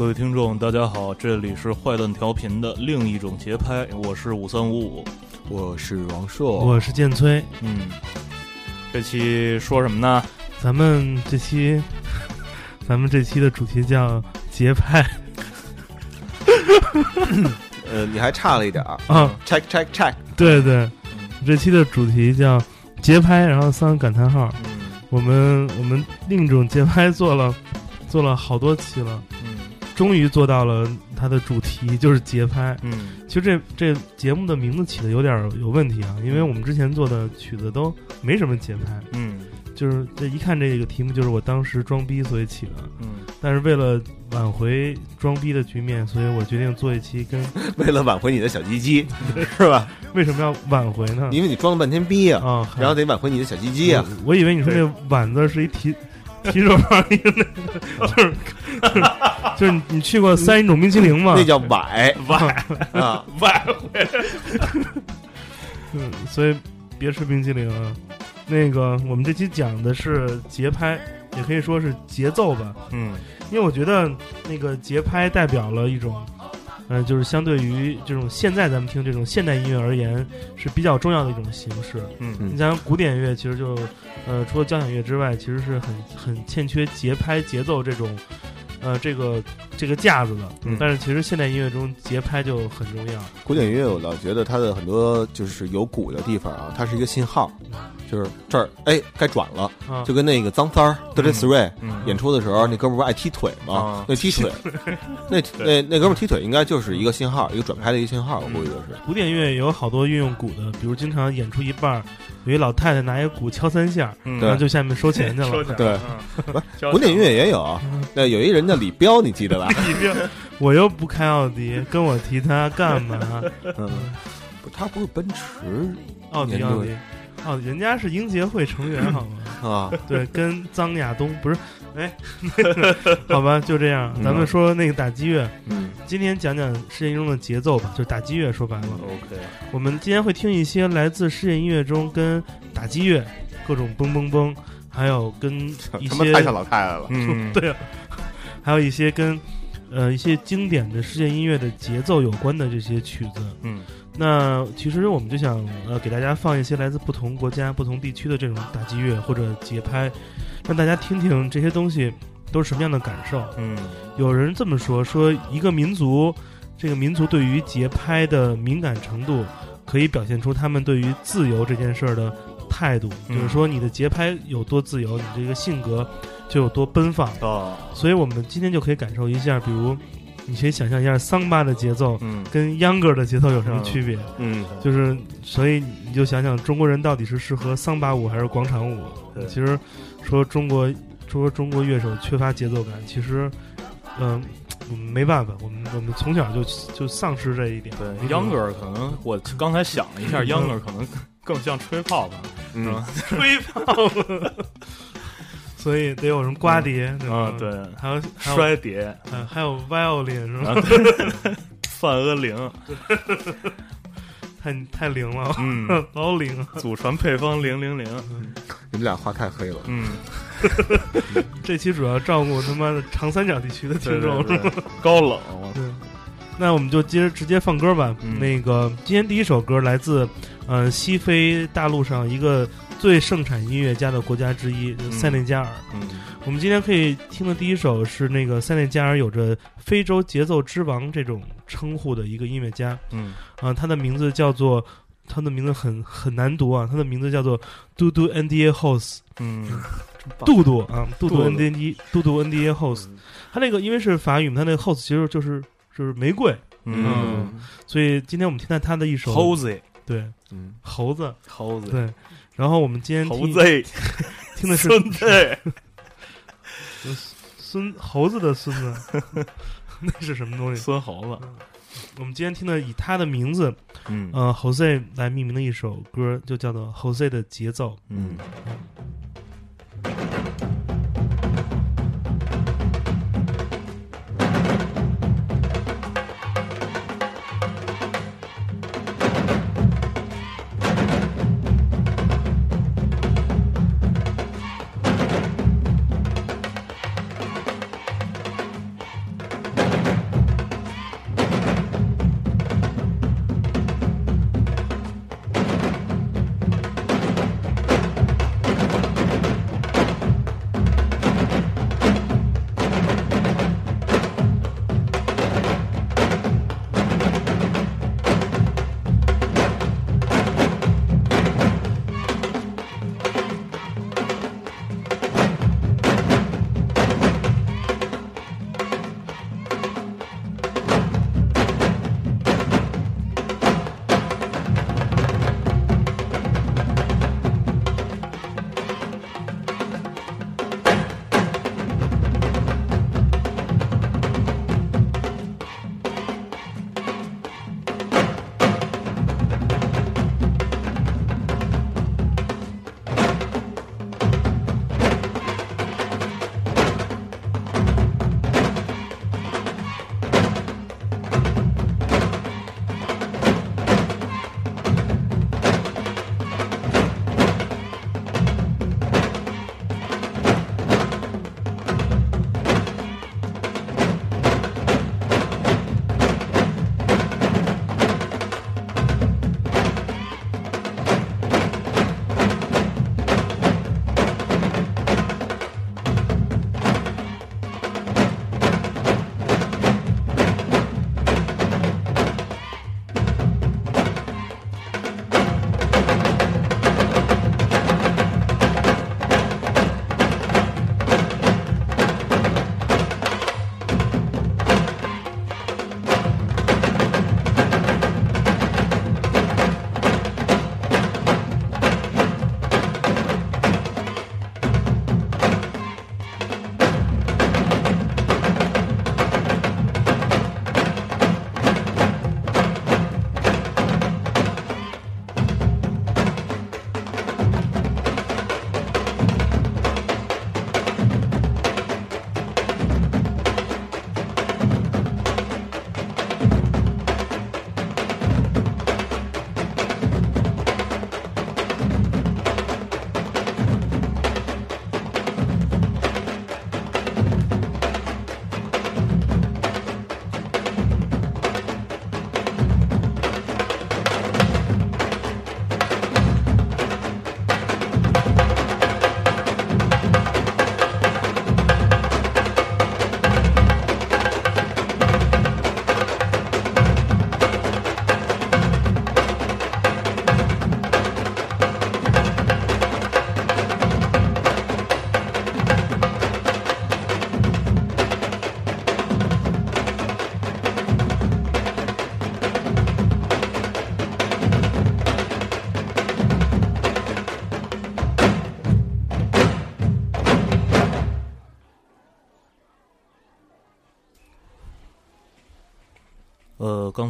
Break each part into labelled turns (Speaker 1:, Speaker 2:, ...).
Speaker 1: 各位听众，大家好，这里是坏蛋调频的另一种节拍，我是五三五五，
Speaker 2: 我是王硕，
Speaker 3: 我是剑崔。
Speaker 1: 嗯，这期说什么呢？
Speaker 3: 咱们这期，咱们这期的主题叫节拍。
Speaker 2: 呃，你还差了一点儿
Speaker 3: 啊
Speaker 2: ，check check check。
Speaker 3: 对对，这期的主题叫节拍，然后三个感叹号。
Speaker 1: 嗯
Speaker 3: 我们我们另一种节拍做了做了好多期了，
Speaker 1: 嗯
Speaker 3: 终于做到了它的主题就是节拍。
Speaker 1: 嗯
Speaker 3: 其实这这节目的名字起的有点儿有问题啊，因为我们之前做的曲子都没什么节拍，
Speaker 1: 嗯
Speaker 3: 就是这一看这个题目就是我当时装逼所以起的。
Speaker 1: 嗯，
Speaker 3: 但是为了挽回装逼的局面，所以我决定做一期跟
Speaker 2: 为了挽回你的小鸡鸡，是吧？
Speaker 3: 为什么要挽回呢？
Speaker 2: 因为你装了半天逼啊，
Speaker 3: 啊，
Speaker 2: 然后得挽回你的小鸡鸡啊。
Speaker 3: 我我以为你说这“挽”字是一提 提手旁一个那个，就是就是就是你去过三一种冰淇淋吗？
Speaker 2: 那叫崴
Speaker 1: 崴
Speaker 2: 啊，
Speaker 1: 崴
Speaker 3: 嗯，所以别吃冰淇淋啊。那个，我们这期讲的是节拍，也可以说是节奏吧，
Speaker 1: 嗯
Speaker 3: 因为我觉得那个节拍代表了一种，呃，就是相对于这种现在咱们听这种现代音乐而言是比较重要的一种形式。
Speaker 1: 嗯
Speaker 3: 你像古典乐，其实就，呃，除了交响乐之外，其实是很很欠缺节拍、节奏这种，呃，这个这个架子的。
Speaker 1: 嗯
Speaker 3: 但是其实现代音乐中节拍就很重要。
Speaker 2: 古典音乐我老觉得它的很多就是有鼓的地方啊，它是一个信号，就是这儿哎该转了，
Speaker 3: 啊，
Speaker 2: 就跟那个脏三儿 Dirty Three
Speaker 1: 嗯
Speaker 2: 演出的时候，那哥们儿不爱踢腿吗
Speaker 1: 啊？
Speaker 2: 那踢腿，那那那哥们儿踢腿应该就是一个信号，一个转拍的一个信号，我估计就是。
Speaker 3: 古典乐有好多运用鼓的，比如经常演出一半儿，有一老太太拿一个鼓敲三下，
Speaker 1: 嗯
Speaker 3: 然后就下面收钱去了。
Speaker 2: 对
Speaker 1: 嗯
Speaker 2: 古典音乐也有，那有一人叫李彪，你记得吧？
Speaker 3: 李彪，我又不开奥迪，跟我提他干嘛？
Speaker 2: 嗯，不他不是奔驰
Speaker 3: 奥迪，奥迪，哦，人家是英杰会成员，好吗？
Speaker 2: 啊，
Speaker 3: 对，跟张亚东不是，哎，好吧，就这样。咱们说那个打击乐，
Speaker 2: 嗯
Speaker 3: 今天讲讲世界音乐中的节奏吧，就是打击乐。说白了
Speaker 1: ，OK，
Speaker 3: 我们今天会听一些来自世界音乐中跟打击乐各种嘣嘣嘣，还有跟一些
Speaker 2: 太像老太太了。
Speaker 1: 嗯
Speaker 3: 对啊，还有一些跟呃一些经典的世界音乐的节奏有关的这些曲子。
Speaker 1: 嗯
Speaker 3: 那其实我们就想呃给大家放一些来自不同国家、不同地区的这种打击乐或者节拍，让大家听听这些东西都是什么样的感受。
Speaker 1: 嗯
Speaker 3: 有人这么说，说一个民族，这个民族对于节拍的敏感程度，可以表现出他们对于自由这件事儿的态度。
Speaker 1: 嗯
Speaker 3: 就是说，你的节拍有多自由，你这个性格就有多奔放。
Speaker 1: 哦
Speaker 3: 所以我们今天就可以感受一下，比如，你可以想象一下桑巴的节奏
Speaker 1: 嗯。
Speaker 3: 跟秧歌的节奏有什么区别。
Speaker 1: 嗯。
Speaker 3: 就是，所以你就想想，中国人到底是适合桑巴舞还是广场舞？其实说中国说中国乐手缺乏节奏感，其实，嗯、我们没办法，我们我们从小就就丧失这一点。
Speaker 1: 对秧歌可能我刚才想了一下，秧歌可能更像吹泡泡，
Speaker 2: 嗯，
Speaker 3: 吹泡，所以得有人刮碟，对吧？
Speaker 1: 啊？对，
Speaker 3: 还有还有
Speaker 1: 摔碟，
Speaker 3: 还有还有 violin 是吧？
Speaker 1: 啊对。范阿灵，
Speaker 3: 太太灵了，
Speaker 1: 嗯，
Speaker 3: 老灵。了。
Speaker 1: 祖传配方零零零，
Speaker 2: 你们俩话太黑了。
Speaker 1: 嗯，
Speaker 3: 这期主要照顾他妈的长三角地区的听众，
Speaker 1: 对对，高冷，
Speaker 3: 那我们就接着直接放歌吧。
Speaker 1: 嗯。
Speaker 3: 那个今天第一首歌来自呃西非大陆上一个最盛产音乐家的国家之一，就是塞内加尔。
Speaker 1: 嗯。
Speaker 3: 我们今天可以听的第一首是那个塞内加尔有着“非洲节奏之王”这种称呼的一个音乐家
Speaker 1: 嗯。
Speaker 3: 啊、他的名字叫做。他的名字很很难读啊，他的名字叫做嘟嘟 N D A House，
Speaker 1: 嗯。
Speaker 3: 杜杜啊，杜杜
Speaker 1: 杜
Speaker 3: N D 杜杜 N D A House，他那个因为是法语嘛，他那个 house 其实就是就是玫瑰，
Speaker 1: 嗯。
Speaker 3: 所以今天我们听到他的一首对
Speaker 2: 嗯，
Speaker 3: 猴子
Speaker 1: Hosey
Speaker 3: 对，然后我们今天
Speaker 1: 猴
Speaker 3: 听
Speaker 1: 子
Speaker 3: 听的是
Speaker 1: 孙子，
Speaker 3: 孙猴子的孙子，那是什么东西？
Speaker 1: 孙猴子，
Speaker 3: 我们今天听的以他的名字
Speaker 1: 嗯
Speaker 3: 呃 Jose 来命名的一首歌，就叫做 Jose 的节奏。
Speaker 1: 嗯
Speaker 2: 嗯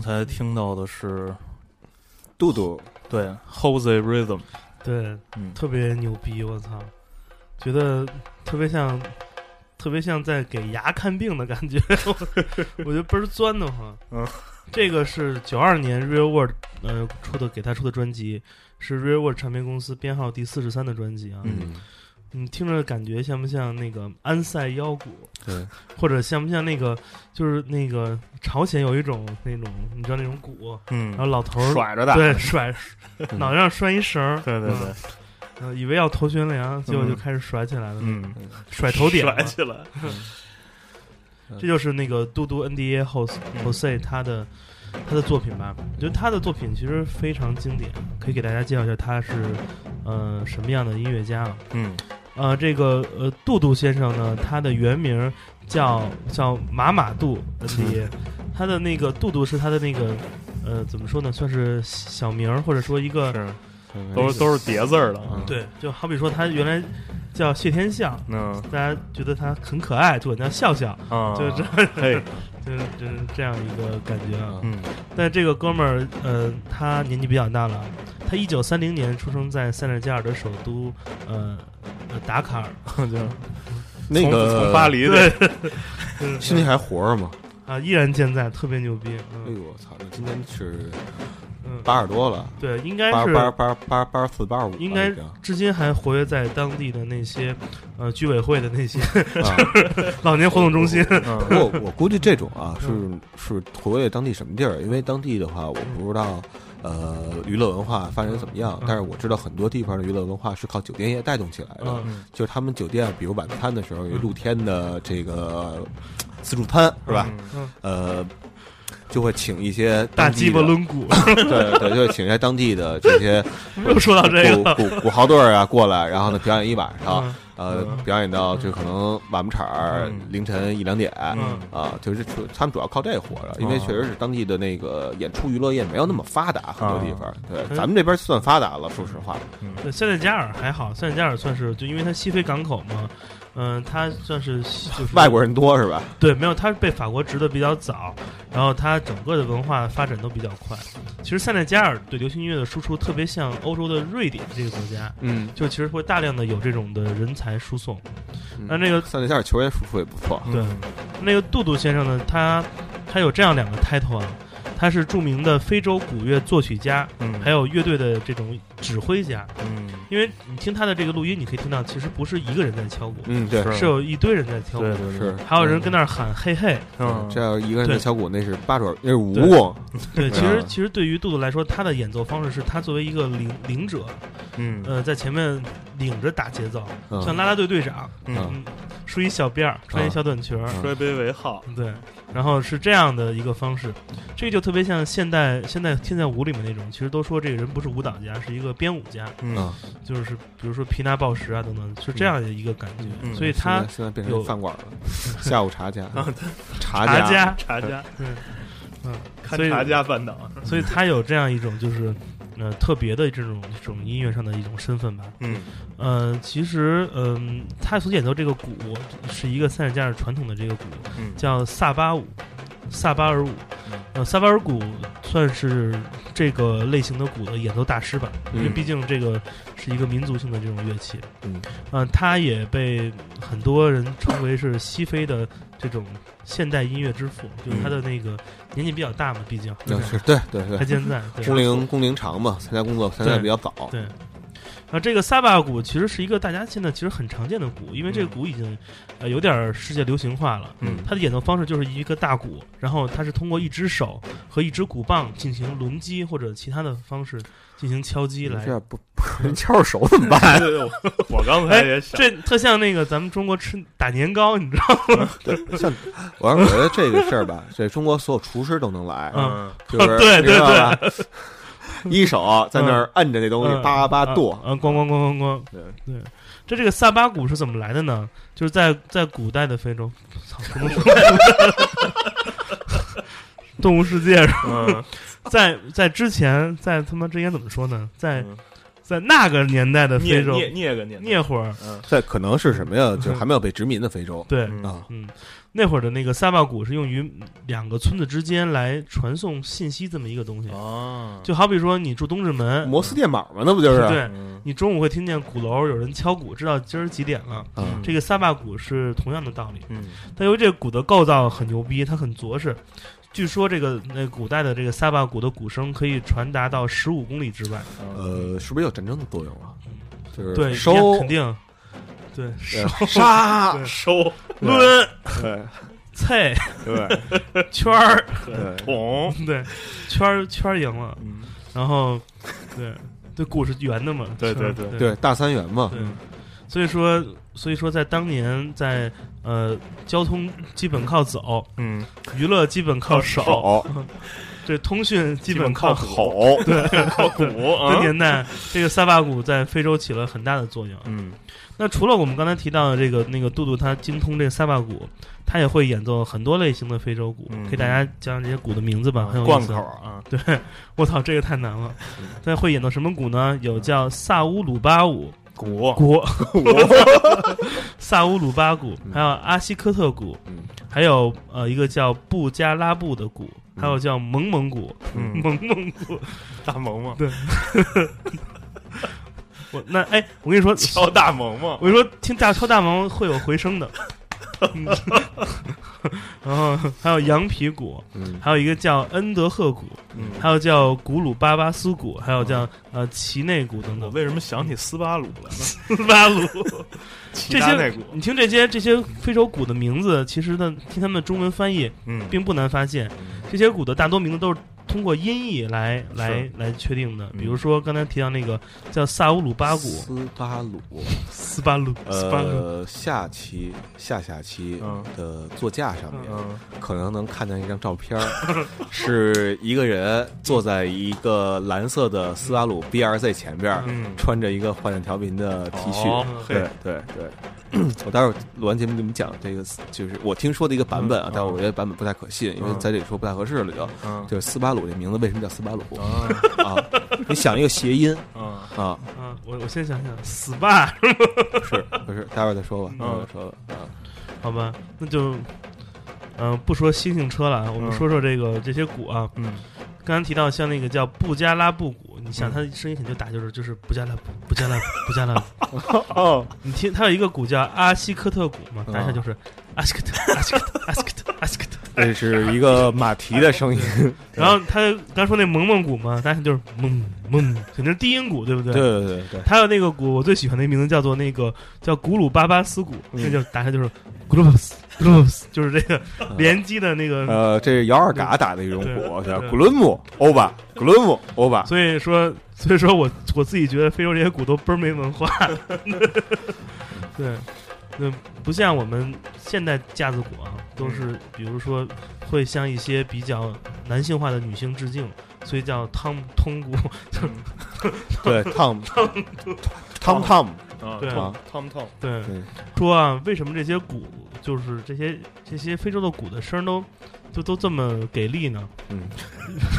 Speaker 1: 刚才听到的是
Speaker 2: 杜杜，
Speaker 1: 对 Jose Rhythm，
Speaker 3: 对，
Speaker 1: 嗯。
Speaker 3: 特别牛逼，我操，觉得特别像，特别像在给牙看病的感觉，我觉得倍儿钻的慌。
Speaker 1: 嗯，
Speaker 3: 这个是九二年 Real World 呃出的，给他出的专辑是 Real World 唱片公司编号第四十三的专辑啊。
Speaker 1: 嗯。
Speaker 3: 你听着感觉像不像那个安塞腰鼓，
Speaker 2: 对，
Speaker 3: 或者像不像那个就是那个朝鲜有一种那种你知道那种鼓，
Speaker 1: 嗯。
Speaker 3: 然后老头儿
Speaker 1: 甩着的，
Speaker 3: 对甩
Speaker 2: 嗯。
Speaker 3: 脑袋上拴一绳儿，
Speaker 1: 对对对，
Speaker 3: 嗯，以为要头悬梁，结果就
Speaker 1: 嗯
Speaker 3: 开始甩起来了，
Speaker 1: 嗯，
Speaker 3: 甩头点嘛。
Speaker 1: 甩起来，
Speaker 3: 这就是那个嘟嘟 NDA Jose
Speaker 1: 嗯。
Speaker 3: Jose 他的他的作品吧。我觉得他的作品其实非常经典，可以给大家介绍一下他是呃什么样的音乐家啊？
Speaker 1: 嗯
Speaker 3: 呃，这个呃杜杜先生呢，他的原名叫叫马马杜他的那个杜杜是他的那个呃怎么说呢，算是小名儿或者说一个
Speaker 1: 是都是都是叠字儿的啊，
Speaker 3: 对，就好比说他原来叫谢天笑。
Speaker 1: 嗯
Speaker 3: 大家觉得他很可爱，就管他叫笑笑，
Speaker 1: 啊，
Speaker 3: 就是这，
Speaker 1: 嘿，
Speaker 3: 就是就是这样一个感觉啊。
Speaker 1: 嗯
Speaker 3: 但这个哥们儿，呃，他年纪比较大了，他一九三零年出生在塞内加尔的首都，呃，呃达卡尔，
Speaker 1: 就
Speaker 2: 那
Speaker 1: 从
Speaker 2: 个
Speaker 1: 从巴黎
Speaker 3: 对
Speaker 1: 的，
Speaker 2: 现在 还活着吗？
Speaker 3: 啊，依然健在，特别牛逼。
Speaker 2: 哎
Speaker 3: 嗯
Speaker 2: 呦我操，那今年是
Speaker 3: 嗯，
Speaker 2: 八十多了，
Speaker 3: 对，应该
Speaker 2: 八
Speaker 3: 是
Speaker 2: 八八八八十四八十五，
Speaker 3: 应该至今还活跃在当地的那些呃居委会的那些
Speaker 2: 啊。
Speaker 3: 老年活动中心。
Speaker 1: 嗯
Speaker 2: 不过我估计这种啊是是活跃当地什么地儿？因为当地的话，我不知道呃娱乐文化发展怎么样？
Speaker 3: 嗯，
Speaker 2: 但是我知道很多地方的娱乐文化是靠酒店业带动起来的。
Speaker 3: 嗯。
Speaker 2: 就是他们酒店，比如晚餐的时候有露天的这个自助餐，是吧？
Speaker 1: 嗯。
Speaker 2: 呃，就会请一些
Speaker 3: 大鸡巴轮鼓，
Speaker 2: 对对，就会请一些当地的这些
Speaker 3: 又说到这个，
Speaker 2: 鼓鼓鼓号队啊过来，然后呢表演一晚上，
Speaker 3: 嗯
Speaker 2: 呃
Speaker 1: 嗯，
Speaker 2: 表演到就可能晚不场儿
Speaker 1: 嗯
Speaker 2: 凌晨一两点。
Speaker 3: 嗯
Speaker 2: 啊，就是主他们主要靠这活着，因为
Speaker 1: 哦
Speaker 2: 确实是当地的那个演出娱乐业没有那么发达，很多地方。对，
Speaker 3: 嗯
Speaker 2: 咱们这边算发达了，说实话。
Speaker 3: 对，塞内加尔还好，塞内加尔算是就因为它西非港口嘛，嗯、他算是就是
Speaker 2: 外国人多是吧？
Speaker 3: 对，没有，他被法国殖的比较早，然后他整个的文化发展都比较快。其实塞内加尔对流行音乐的输出特别像欧洲的瑞典这个国家，
Speaker 2: 嗯，
Speaker 3: 就其实会大量的有这种的人才输送。
Speaker 2: 嗯
Speaker 3: 那那个
Speaker 2: 塞内加尔球员输出也不错。
Speaker 3: 对那个杜杜先生呢，他他有这样两个 title 啊，他是著名的非洲古乐作曲家，
Speaker 1: 嗯，
Speaker 3: 还有乐队的这种指挥家。
Speaker 1: 嗯。
Speaker 3: 因为你听他的这个录音，你可以听到，其实不是一个人在敲鼓，
Speaker 2: 嗯，对，
Speaker 1: 是。
Speaker 3: 是有一堆人在敲鼓，
Speaker 1: 对对
Speaker 2: 是，
Speaker 3: 还有人跟那儿喊嘿嘿。
Speaker 1: 嗯。
Speaker 2: 这要一个人在敲鼓，那是八爪，那是蜈蚣。
Speaker 3: 对，其实
Speaker 2: 啊
Speaker 3: 其实对于杜杜来说，他的演奏方式是他作为一个领领者，
Speaker 1: 嗯。
Speaker 3: 呃，在前面领着打节奏，
Speaker 2: 嗯。
Speaker 3: 像啦啦队队长，
Speaker 1: 嗯。
Speaker 3: 嗯，梳一小辫儿，穿一小短裙儿，
Speaker 1: 摔杯为号，
Speaker 3: 对，然后是这样的一个方式，这就特别像现代现在现在舞里面那种，其实都说这个人不是舞蹈家，是一个编舞家，
Speaker 1: 嗯。
Speaker 2: 啊，
Speaker 3: 就是比如说皮拿报时啊等等，是这样的一个感觉，
Speaker 1: 嗯。
Speaker 3: 所以他
Speaker 2: 现在现在变成
Speaker 3: 有
Speaker 2: 饭馆了，下午茶家，茶
Speaker 3: 茶
Speaker 2: 家，
Speaker 1: 茶家
Speaker 3: 嗯
Speaker 1: 看茶家饭岛，
Speaker 3: 所以他有这样一种就是呃特别的这种这种音乐上的一种身份吧。
Speaker 1: 嗯。
Speaker 3: 呃，其实嗯、他所演奏这个鼓是一个塞尔加尔传统的这个鼓，
Speaker 1: 嗯
Speaker 3: 叫萨巴舞，萨巴尔舞
Speaker 1: 嗯。
Speaker 3: 呃，萨巴尔鼓算是这个类型的鼓的演奏大师吧，因为
Speaker 2: 嗯
Speaker 3: 毕竟这个是一个民族性的这种乐器。
Speaker 2: 嗯，
Speaker 3: 呃，他也被很多人称为是西非的这种现代音乐之父，就是他的那个年纪比较大嘛，毕竟
Speaker 2: 对对对，
Speaker 3: 还健在。
Speaker 2: 工龄工龄长嘛，参加工作参加的比较早。
Speaker 3: 对，啊，这个萨巴鼓其实是一个大家现在其实很常见的鼓，因为这个鼓已经呃有点儿世界流行化了。
Speaker 1: 嗯
Speaker 3: 它的演奏方式就是一个大鼓，然后它是通过一只手和一只鼓棒进行轮击或者其他的方式进行敲击来
Speaker 2: 这。样不不人敲着手怎么办？
Speaker 1: 对 对，我我刚才也想，
Speaker 3: 这特像那个咱们中国吃打年糕，你知道吗？
Speaker 2: 像我要觉得这个事儿吧，这中国所有厨师都能来，
Speaker 1: 嗯
Speaker 2: 就是
Speaker 3: 对
Speaker 2: 你知道吧？一手在那儿摁着那东西，
Speaker 3: 嗯
Speaker 2: 叭叭剁。
Speaker 3: 啊，咣咣咣咣咣。
Speaker 2: 对。
Speaker 3: 对，这这个萨巴鼓是怎么来的呢？就是在在古代的非洲，操，不能说动物世界是吧
Speaker 1: 嗯。
Speaker 3: 在在之前，在他妈之前怎么说呢？在
Speaker 1: 嗯。
Speaker 3: 在那个年代的非洲
Speaker 1: 聂聂个年代，
Speaker 3: 那会儿，
Speaker 1: 嗯。
Speaker 2: 在可能是什么呀？就是还没有被殖民的非洲。
Speaker 3: 对，
Speaker 1: 嗯。
Speaker 2: 啊，
Speaker 3: 嗯，那会儿的那个萨巴鼓是用于两个村子之间来传送信息这么一个东西。
Speaker 1: 啊，
Speaker 3: 就好比说你住东直门，
Speaker 2: 摩斯电码嘛，那不就是？
Speaker 3: 对
Speaker 1: 嗯
Speaker 3: 你中午会听见鼓楼有人敲鼓，知道今儿几点了。
Speaker 2: 嗯
Speaker 3: 这个萨巴鼓是同样的道理。
Speaker 1: 嗯
Speaker 3: 但由于这个鼓的构造很牛逼，它很着实。据说这个那古代的这个萨巴鼓的鼓声可以传达到十五公里之外。
Speaker 2: 呃，是不是有战争的作用啊？就是
Speaker 3: 对，
Speaker 2: 收
Speaker 3: 一样肯定。对，
Speaker 2: 呃杀，
Speaker 3: 对
Speaker 1: 收
Speaker 3: 抡、
Speaker 2: 对
Speaker 3: 菜、
Speaker 2: 对
Speaker 3: 圈儿，
Speaker 2: 对，
Speaker 1: 捅，
Speaker 3: 对，圈儿圈儿赢了。
Speaker 1: 嗯，
Speaker 3: 然后，对，这鼓是圆的嘛？
Speaker 1: 对对对
Speaker 3: 对
Speaker 2: 对大三元嘛，
Speaker 3: 对，所以说，所以说，在当年，在呃，交通基本靠走，
Speaker 1: 嗯，
Speaker 3: 娱乐基本靠手，
Speaker 2: 手
Speaker 3: 这通讯基本
Speaker 1: 靠
Speaker 3: 吼。对，
Speaker 1: 靠鼓
Speaker 3: 这
Speaker 1: 啊，
Speaker 3: 年代，这个萨巴鼓在非洲起了很大的作用。
Speaker 1: 嗯
Speaker 3: 那除了我们刚才提到的这个那个杜杜，他精通这个萨巴鼓，他也会演奏很多类型的非洲鼓，
Speaker 1: 嗯
Speaker 3: 给大家讲讲这些鼓的名字吧，很有意思
Speaker 1: 贯口。啊，
Speaker 3: 对，我操，这个太难了。他会演奏什么鼓呢？有叫萨乌鲁巴舞
Speaker 1: 鼓，
Speaker 3: 鼓，萨乌鲁巴鼓，还有阿西科特鼓，
Speaker 2: 嗯
Speaker 3: 还有呃一个叫布加拉布的鼓，还有叫蒙蒙鼓，
Speaker 1: 嗯，
Speaker 3: 蒙蒙鼓。
Speaker 1: 大萌萌，
Speaker 3: 我那哎，我跟你说，
Speaker 1: 敲大萌萌
Speaker 3: 我，跟你说，听大敲大萌会有回声的。嗯 然后还有羊皮鼓，
Speaker 2: 嗯
Speaker 3: 还有一个叫恩德赫鼓，
Speaker 1: 嗯，
Speaker 3: 还有叫古鲁巴巴斯鼓，还有叫呃奇内鼓等等。
Speaker 1: 我为什么想起斯巴鲁来了？
Speaker 3: 斯巴鲁，这些
Speaker 1: 内鼓，
Speaker 3: 你听这些这些非洲鼓的名字，其实呢，听他们的中文翻译
Speaker 1: 嗯，
Speaker 3: 并不难发现，这些鼓的大多名字都是通过音译来来来确定的。比如说刚才提到那个叫萨乌鲁巴古，
Speaker 2: 斯巴鲁，
Speaker 3: 斯巴鲁，斯巴鲁，
Speaker 2: 呃，下期下下期
Speaker 1: 嗯。
Speaker 2: 的座驾上面，
Speaker 1: 嗯
Speaker 2: 可能能看见一张照片儿，是一个人坐在一个蓝色的斯巴鲁 BRZ 前边，
Speaker 1: 嗯，
Speaker 2: 穿着一个幻想调频的 T 恤。
Speaker 1: 哦
Speaker 2: 对
Speaker 1: 嘿，
Speaker 2: 对对，我待会儿录完节目给你们讲这个，就是我听说的一个版本啊
Speaker 1: 嗯，
Speaker 2: 但我觉得版本不太可信，因为在这里说不太合适了就。
Speaker 1: 嗯。
Speaker 2: 就是斯巴鲁这名字为什么叫斯巴鲁
Speaker 1: 啊
Speaker 2: 啊？你想一个谐音
Speaker 1: 啊，
Speaker 2: 啊？
Speaker 3: 啊，我我先想想，SPA
Speaker 2: 是不是？待会儿再说吧，
Speaker 1: 嗯
Speaker 2: 待会儿再说吧啊。
Speaker 3: 好吧，那就，嗯、不说星星车了啊，我们
Speaker 1: 嗯
Speaker 3: 说说这个这些鼓啊。
Speaker 1: 嗯
Speaker 3: 刚才提到像那个叫布加拉布鼓，你想
Speaker 1: 嗯
Speaker 3: 它声音肯定打，就是就是布加拉布布加拉布布加拉布。
Speaker 1: 哦，
Speaker 3: 你听，它有一个鼓叫阿西科特鼓嘛，
Speaker 2: 嗯
Speaker 3: 打一下就是阿西科特阿西科特阿西科特阿西科特。
Speaker 2: 这是一个马蹄的声音，
Speaker 3: 然后他刚说那蒙蒙鼓嘛，但是就是蒙蒙，肯定是低音鼓，对不对？
Speaker 2: 对对对对，
Speaker 3: 还有那个鼓，我最喜欢的名字叫做那个叫古鲁巴巴斯鼓，
Speaker 2: 嗯
Speaker 3: 那就打开就是古鲁巴斯古鲁巴斯，就是这个连击的那个。
Speaker 2: 呃，这是姚二嘎打的一种鼓，叫
Speaker 3: 对
Speaker 2: 古伦姆欧巴，古伦姆欧巴。
Speaker 3: 所以说，所以说我我自己觉得非洲这些鼓都倍儿没文化。对，那不像我们现代架子鼓啊，都是比如说会向一些比较男性化的女性致敬，所以叫汤通鼓。
Speaker 2: 对，Tom Tom Tom，
Speaker 1: 啊，
Speaker 3: 对
Speaker 1: 汤汤汤，
Speaker 3: 对，
Speaker 2: 对，
Speaker 3: 说啊，为什么这些鼓就是这些这些非洲的鼓的声儿都就都这么给力呢？
Speaker 2: 嗯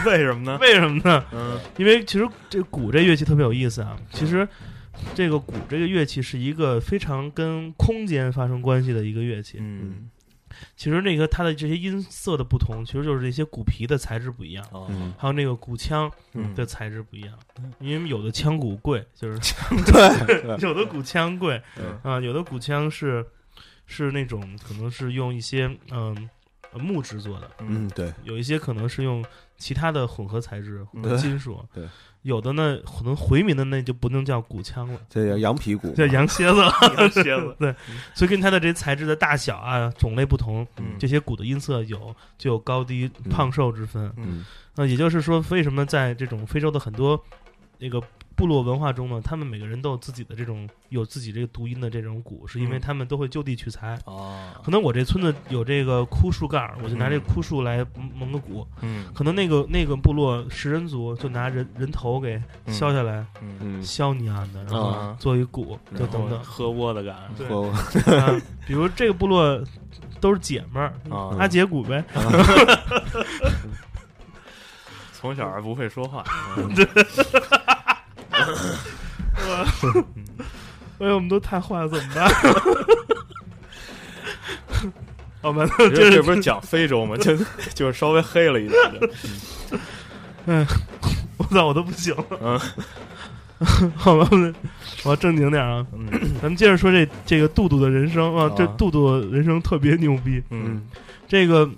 Speaker 1: 为什么呢？
Speaker 3: 为什么呢？
Speaker 1: 嗯
Speaker 3: 因为其实这鼓这乐器特别有意思啊。其实这个鼓这个乐器是一个非常跟空间发生关系的一个乐器。
Speaker 1: 嗯。
Speaker 3: 其实那个它的这些音色的不同，其实就是这些鼓皮的材质不一样，
Speaker 1: 哦。
Speaker 2: 嗯，
Speaker 3: 还有那个鼓腔
Speaker 1: 嗯。
Speaker 3: 的材质不一样。因为有的腔鼓贵，就是
Speaker 2: 对对。
Speaker 3: 有的鼓腔贵
Speaker 2: 对
Speaker 3: 啊、有的鼓腔是是那种可能是用一些嗯、呃木质做的，
Speaker 2: 嗯对，
Speaker 3: 有一些可能是用其他的混合材质、混合
Speaker 2: 对。
Speaker 3: 金属，
Speaker 2: 对
Speaker 3: 有的呢可能回民的那就不能叫骨腔了，
Speaker 2: 这叫羊皮鼓，
Speaker 3: 叫羊蝎子。
Speaker 1: 羊蝎子，
Speaker 3: 对，所以跟它的这材质的大小啊、种类不同，
Speaker 1: 嗯
Speaker 3: 这些鼓的音色有就有高低、
Speaker 2: 嗯
Speaker 3: 胖瘦之分。
Speaker 2: 嗯
Speaker 3: 那、也就是说，为什么在这种非洲的很多那个部落文化中呢，他们每个人都有自己的这种有自己这个读音的这种鼓，是因为
Speaker 1: 嗯。
Speaker 3: 他们都会就地取材。
Speaker 1: 哦，
Speaker 3: 可能我这村子有这个枯树干儿，我就拿这
Speaker 1: 嗯。
Speaker 3: 枯树来蒙个鼓。
Speaker 1: 嗯。
Speaker 3: 可能那个那个部落食人族就拿人人头给削下来，削你啊的，然后
Speaker 1: 啊
Speaker 3: 做一鼓，就等等。
Speaker 1: 喝窝的感
Speaker 3: 对
Speaker 2: 我
Speaker 3: 啊比如这个部落都是姐们儿，
Speaker 1: 啊
Speaker 3: 阿姐鼓呗。
Speaker 1: 从小还不会说话，
Speaker 3: 哎呀，我们都太坏了，怎么办？我们，
Speaker 1: 这
Speaker 3: 这
Speaker 1: 不是讲非洲吗？就就是稍微黑了一点点。
Speaker 3: 我操，我都不行了。
Speaker 1: 嗯
Speaker 3: 好吧，我要正经点啊。
Speaker 1: 嗯
Speaker 3: 咱们接着说这这个杜杜的人生啊，这杜杜人生特别牛逼。
Speaker 1: 嗯
Speaker 3: 这个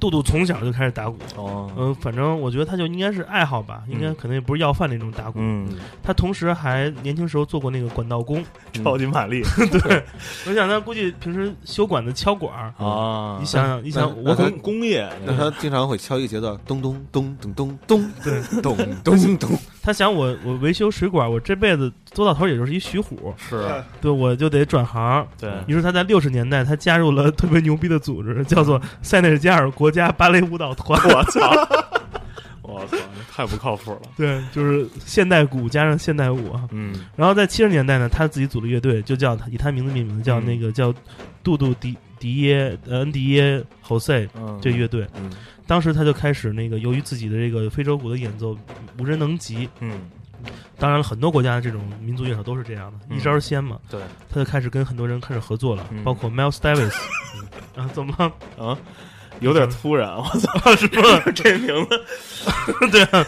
Speaker 3: 杜杜从小就开始打鼓，
Speaker 1: 哦。
Speaker 3: 嗯、反正我觉得他就应该是爱好吧，应该
Speaker 1: 嗯。
Speaker 3: 可能也不是要饭那种打鼓。
Speaker 1: 嗯，
Speaker 3: 他同时还年轻时候做过那个管道工，
Speaker 1: 超级玛丽。
Speaker 3: 对我想他估计平时修管子敲管儿。
Speaker 1: 啊
Speaker 3: 你想想，你想我很
Speaker 1: 工工业
Speaker 2: 那他经常会敲一个节奏，咚咚咚咚咚咚，
Speaker 3: 对
Speaker 2: 咚。咚咚，
Speaker 3: 他想我我维修水管，我这辈子做到头也就是一徐虎，
Speaker 1: 是。
Speaker 3: 对我就得转行。
Speaker 1: 对。
Speaker 3: 于是他在六十年代，他加入了特别牛逼的组织，叫做塞内加尔国家芭蕾舞蹈团。
Speaker 1: 我操！我操，太不靠谱了。
Speaker 3: 对，就是现代鼓加上现代舞啊。
Speaker 1: 嗯
Speaker 3: 然后在七十年代呢，他自己组了乐队，就叫他以他名字命名，叫
Speaker 1: 嗯
Speaker 3: 那个叫杜杜迪迪耶呃恩迪耶侯塞
Speaker 1: 嗯，
Speaker 3: 这乐队。
Speaker 2: 嗯
Speaker 3: 当时他就开始那个，由于自己的这个非洲鼓的演奏无人能及，
Speaker 1: 嗯
Speaker 3: 当然了，很多国家的这种民族乐手都是这样的，
Speaker 1: 嗯
Speaker 3: 一招鲜嘛。
Speaker 1: 对
Speaker 3: 他就开始跟很多人开始合作了，
Speaker 1: 嗯
Speaker 3: 包括 Miles Davis、嗯。啊，怎么了？
Speaker 1: 啊，有点突然，我操，
Speaker 3: 是不是？
Speaker 1: 这名字。
Speaker 3: 对啊，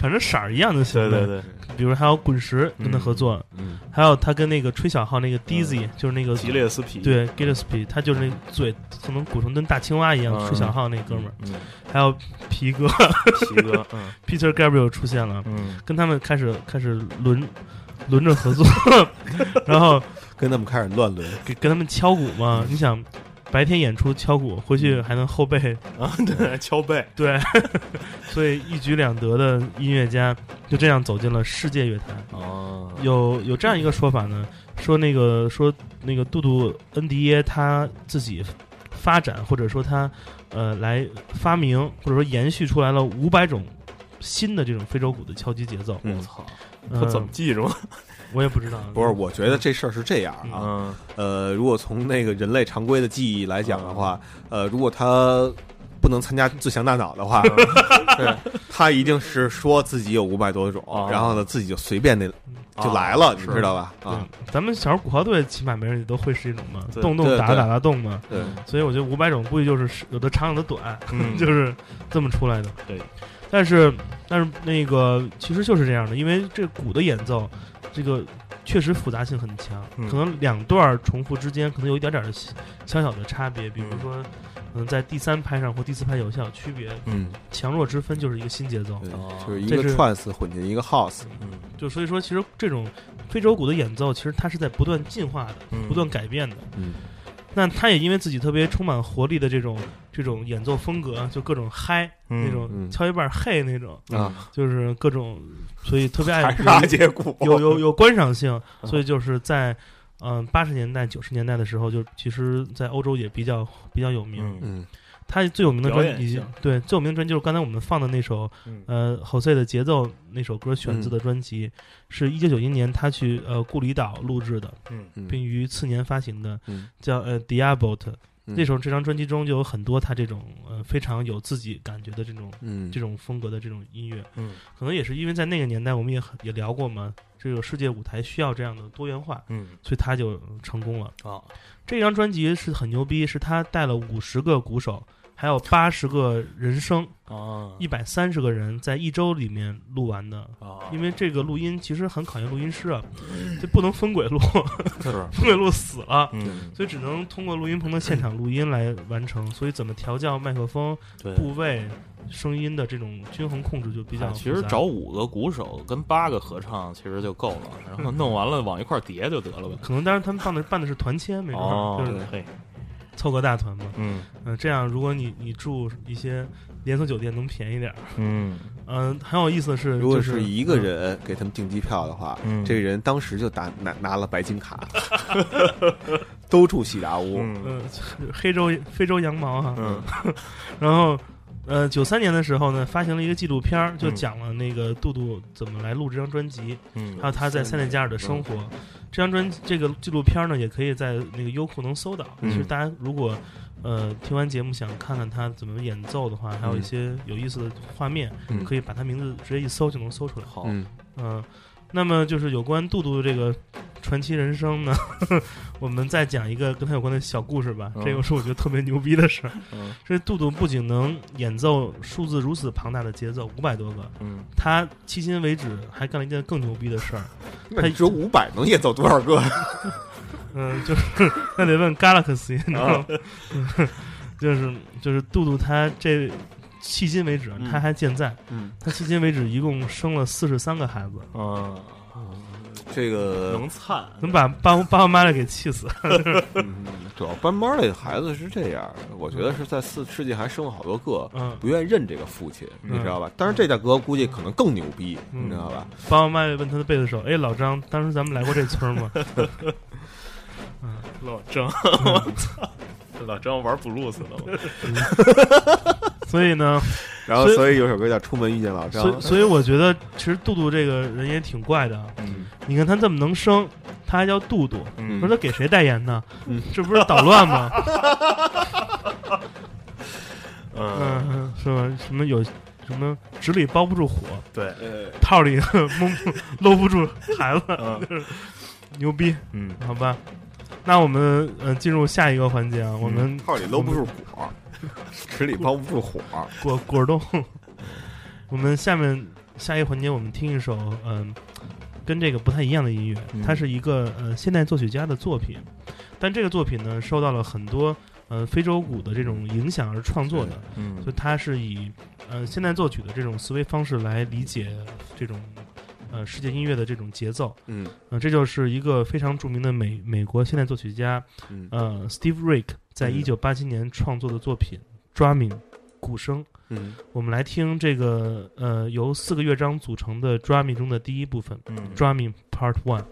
Speaker 3: 反正色儿一样就行呗。
Speaker 1: 对对对，
Speaker 3: 比如还有滚石跟他合作，
Speaker 2: 嗯
Speaker 3: 还有他跟那个吹小号那个 Dizzy，、就是那个
Speaker 1: 吉列斯皮。
Speaker 3: 对 Gillespie，他就是那嘴可能鼓成跟大青蛙一样、
Speaker 1: 嗯
Speaker 3: 吹小号那哥们儿，
Speaker 1: 嗯，
Speaker 3: 还有皮哥
Speaker 1: 皮哥，嗯。
Speaker 3: Peter Gabriel 出现了，
Speaker 1: 嗯。
Speaker 3: 跟他们开始开始轮轮着合作，然后
Speaker 2: 跟他们开始乱轮，
Speaker 3: 给跟他们敲鼓嘛。你想白天演出敲鼓，回去还能后背，
Speaker 1: 啊，对，敲背。
Speaker 3: 对，所以一举两得的音乐家就这样走进了世界乐坛。
Speaker 1: 哦，
Speaker 3: 有有这样一个说法呢，说那个说那个杜杜恩迪耶他自己发展，或者说他呃来发明或者说延续出来了五百种新的这种非洲鼓的敲击节奏。
Speaker 2: 嗯
Speaker 1: 我操，
Speaker 3: 呃
Speaker 1: 他怎么记住？
Speaker 3: 我也不知道。
Speaker 2: 不是，我觉得这事儿是这样啊，
Speaker 1: 嗯
Speaker 2: 呃，如果从那个人类常规的记忆来讲的话，呃，如果他不能参加最强大脑的话，对，他一定是说自己有五百多种，
Speaker 1: 哦
Speaker 2: 然后呢，自己就随便那就来
Speaker 1: 啊
Speaker 2: 了，你知道吧？
Speaker 3: 对
Speaker 2: 啊，，
Speaker 3: 咱们小时候鼓号队起码没人都会是一种嘛，动动打打打动嘛。
Speaker 2: 对，
Speaker 3: 所以我觉得五百种估计就是有的长有的短，
Speaker 1: 嗯
Speaker 3: 就是这么出来的。
Speaker 1: 对，
Speaker 3: 但是但是那个其实就是这样的，因为这鼓的演奏，这个确实复杂性很强，
Speaker 1: 嗯
Speaker 3: 可能两段重复之间可能有一点点的小小的差别，比如
Speaker 1: 嗯
Speaker 3: 说可能在第三拍上或第四拍有小区别，
Speaker 2: 嗯，
Speaker 3: 强弱之分就是一个新节奏。
Speaker 2: 就是一个
Speaker 3: 这是
Speaker 2: trance 混进一个 house，
Speaker 1: 嗯
Speaker 3: 就所以说，其实这种非洲鼓的演奏，其实它是在不断进化的，
Speaker 1: 嗯
Speaker 3: 不断改变的。
Speaker 2: 嗯
Speaker 3: 那他也因为自己特别充满活力的这种这种演奏风格，就各种嗨、
Speaker 1: 嗯
Speaker 3: 那种
Speaker 2: 嗯。
Speaker 3: 敲一半嘿那种，
Speaker 2: 啊，
Speaker 3: 就是各种，所以特别爱有有有观赏性，
Speaker 1: 嗯
Speaker 3: 所以就是在嗯八十年代九十年代的时候，就其实在欧洲也比较比较有名。他最有名的专辑对最有名的专辑就是刚才我们放的那首
Speaker 1: 嗯。
Speaker 3: 呃 Jose 的节奏那首歌选自的专辑，是一九九一年他去呃顾里岛录制的，
Speaker 1: 嗯。
Speaker 2: 嗯
Speaker 3: 并于次年发行的，
Speaker 2: 嗯。
Speaker 3: 叫呃 Diabot。
Speaker 2: 嗯。
Speaker 3: 这首这张专辑中就有很多他这种呃非常有自己感觉的这种
Speaker 2: 嗯。
Speaker 3: 这种风格的这种音乐，
Speaker 1: 嗯。
Speaker 3: 可能也是因为在那个年代我们也很也聊过嘛，这个世界舞台需要这样的多元化，
Speaker 1: 嗯。
Speaker 3: 所以他就成功了。
Speaker 1: 啊
Speaker 3: 这张专辑是很牛逼，是他带了五十个鼓手，还有八十个人声，
Speaker 1: 啊
Speaker 3: 一百三十个人在一周里面录完的。
Speaker 1: 啊，
Speaker 3: 因为这个录音其实很考验录音师啊，这不能分轨录，分轨录死了。
Speaker 1: 嗯
Speaker 3: 所以只能通过录音棚的现场录音来完成，所以怎么调教麦克风。部位、声音的这种均衡控制就比较
Speaker 1: 啊。其实找五个鼓手跟八个合唱其实就够了，然后弄完了往一块儿叠就得了呗。
Speaker 3: 可能当然他们办的办的是团签，没准儿、
Speaker 1: 哦
Speaker 3: 就是，
Speaker 1: 嘿，
Speaker 3: 凑个大团嘛。
Speaker 1: 嗯
Speaker 3: 嗯、这样如果你你住一些连锁酒店能便宜点儿。
Speaker 1: 嗯
Speaker 3: 嗯、很有意思的是，
Speaker 2: 如果
Speaker 3: 是
Speaker 2: 一个，人给他们订机票的话，
Speaker 1: 嗯
Speaker 2: 这个人当时就打拿拿了白金卡，都住喜达屋。
Speaker 1: 嗯
Speaker 3: 嗯、黑州非洲羊毛哈，
Speaker 1: 嗯
Speaker 3: 然后。呃，九三年的时候呢，发行了一个纪录片儿，就
Speaker 1: 嗯
Speaker 3: 讲了那个杜杜怎么来录这张专辑。
Speaker 1: 嗯
Speaker 3: 还有他在塞内加尔的生活。这张专这个纪录片呢，也可以在那个优酷能搜到。
Speaker 2: 嗯
Speaker 3: 其实大家如果呃听完节目想看看他怎么演奏的话，还有一些有意思的画面，
Speaker 2: 嗯。
Speaker 3: 可以把他名字直接一搜就能搜出来。
Speaker 1: 好，
Speaker 2: 嗯。
Speaker 3: 嗯、那么就是有关杜杜这个传奇人生呢，我们再讲一个跟他有关的小故事吧。
Speaker 1: 嗯
Speaker 3: 这个是我觉得特别牛逼的事儿。
Speaker 1: 嗯
Speaker 3: 这杜杜不仅能演奏数字如此庞大的节奏，五百多个，
Speaker 1: 嗯，
Speaker 3: 他迄今为止还干了一件更牛逼的事儿。
Speaker 2: 那你说五百能演奏多少个？
Speaker 3: 嗯，就是 那得问 Galaxy，你知道吗？就是就是杜杜他这迄今为止
Speaker 1: 嗯。
Speaker 3: 他还健在，
Speaker 2: 嗯，
Speaker 3: 他迄今为止一共生了四十三个孩子，
Speaker 1: 啊，
Speaker 2: 这个
Speaker 1: 能灿，
Speaker 3: 能把爸爸爸妈妈给气死。
Speaker 2: 嗯，主要班班类的孩子是这样，我觉得是在四世纪还生了好多个，
Speaker 3: 嗯，
Speaker 2: 不愿意认这个父亲，
Speaker 3: 嗯
Speaker 2: 你知道吧？但是这大哥估计可能更牛逼，
Speaker 3: 嗯。
Speaker 2: 你知道吧？
Speaker 3: 爸爸妈妈问他的贝斯手：“哎，老张，当时咱们来过这村吗？
Speaker 1: 老张，我操，老张玩布鲁斯的了，？”
Speaker 3: 所以呢，
Speaker 2: 然后
Speaker 3: 所以
Speaker 2: 有首歌叫《出门遇见老张
Speaker 3: 所以》，所以我觉得其实杜杜这个人也挺怪的。
Speaker 1: 嗯
Speaker 3: 你看他这么能生，他还叫杜杜，
Speaker 1: 嗯
Speaker 3: 说他给谁代言呢？
Speaker 2: 嗯
Speaker 3: 这不是捣乱吗？
Speaker 1: 嗯，
Speaker 3: 嗯，是吧？什么有什么纸里包不住火，
Speaker 1: 对，
Speaker 2: 呃，
Speaker 3: 套里蒙不 搂不住孩子，
Speaker 1: 嗯
Speaker 3: 牛逼，
Speaker 1: 嗯
Speaker 3: 好吧？那我们呃进入下一个环节啊，我们
Speaker 2: 套里搂不住火，池里包不住火，
Speaker 3: 果果冻。我们下面下一个环节，我们听一首嗯、跟这个不太一样的音乐，
Speaker 1: 嗯。
Speaker 3: 它是一个呃现代作曲家的作品，但这个作品呢受到了很多呃非洲鼓的这种影响而创作的，
Speaker 1: 嗯。
Speaker 3: 所以它是以呃现代作曲的这种思维方式来理解这种呃世界音乐的这种节奏，
Speaker 2: 嗯。
Speaker 3: 呃，这就是一个非常著名的美美国现代作曲家
Speaker 2: 嗯。
Speaker 3: 呃 Steve Reich 在
Speaker 2: 嗯
Speaker 3: 一九八七年创作的作品《Drumming》鼓声。
Speaker 2: 嗯
Speaker 3: 我们来听这个呃由四个乐章组成的 Drumming 中的第一部分
Speaker 1: 嗯
Speaker 3: Drumming Part One。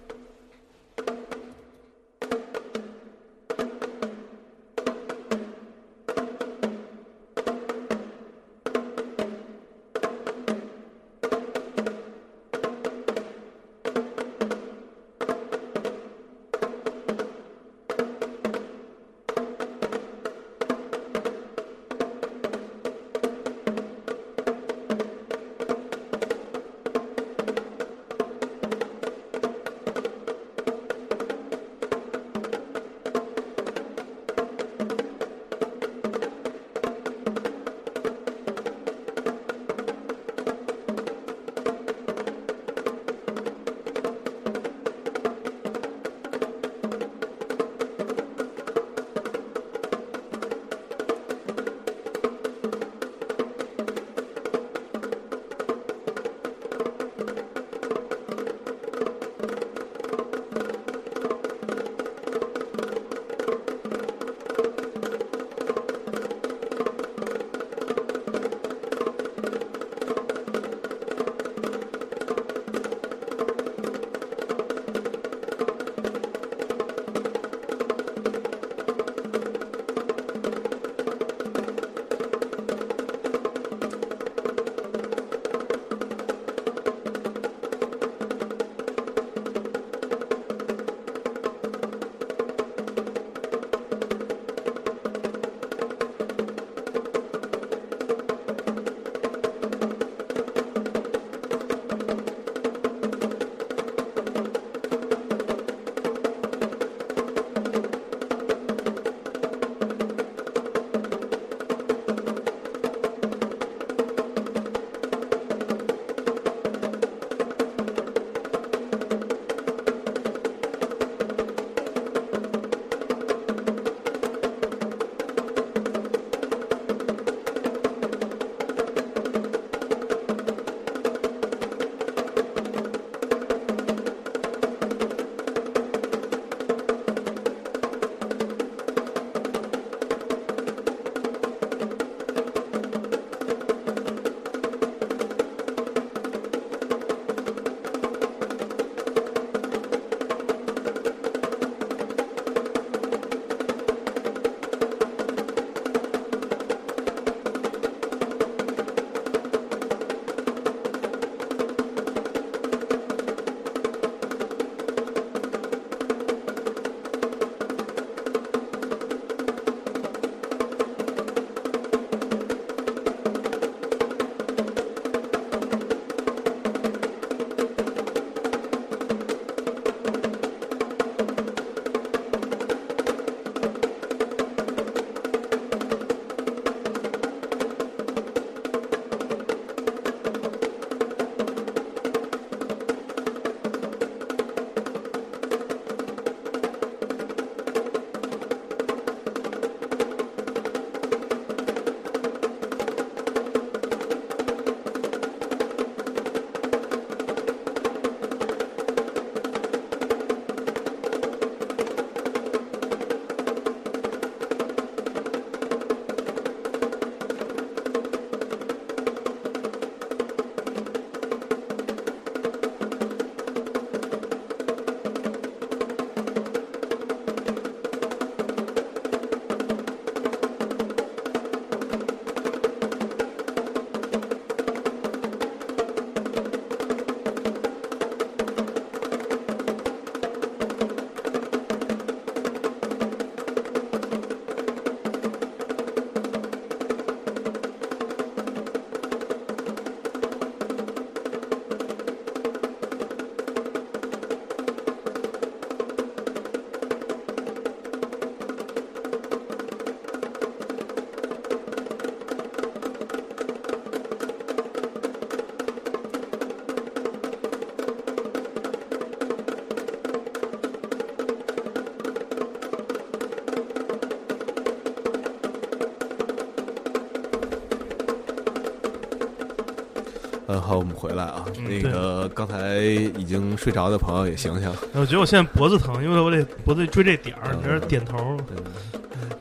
Speaker 2: 呃，好，我们回来啊。
Speaker 1: 嗯
Speaker 2: 那个刚才已经睡着的朋友也醒醒。
Speaker 3: 我觉得我现在脖子疼，因为我得脖子追这点儿，你这儿点头，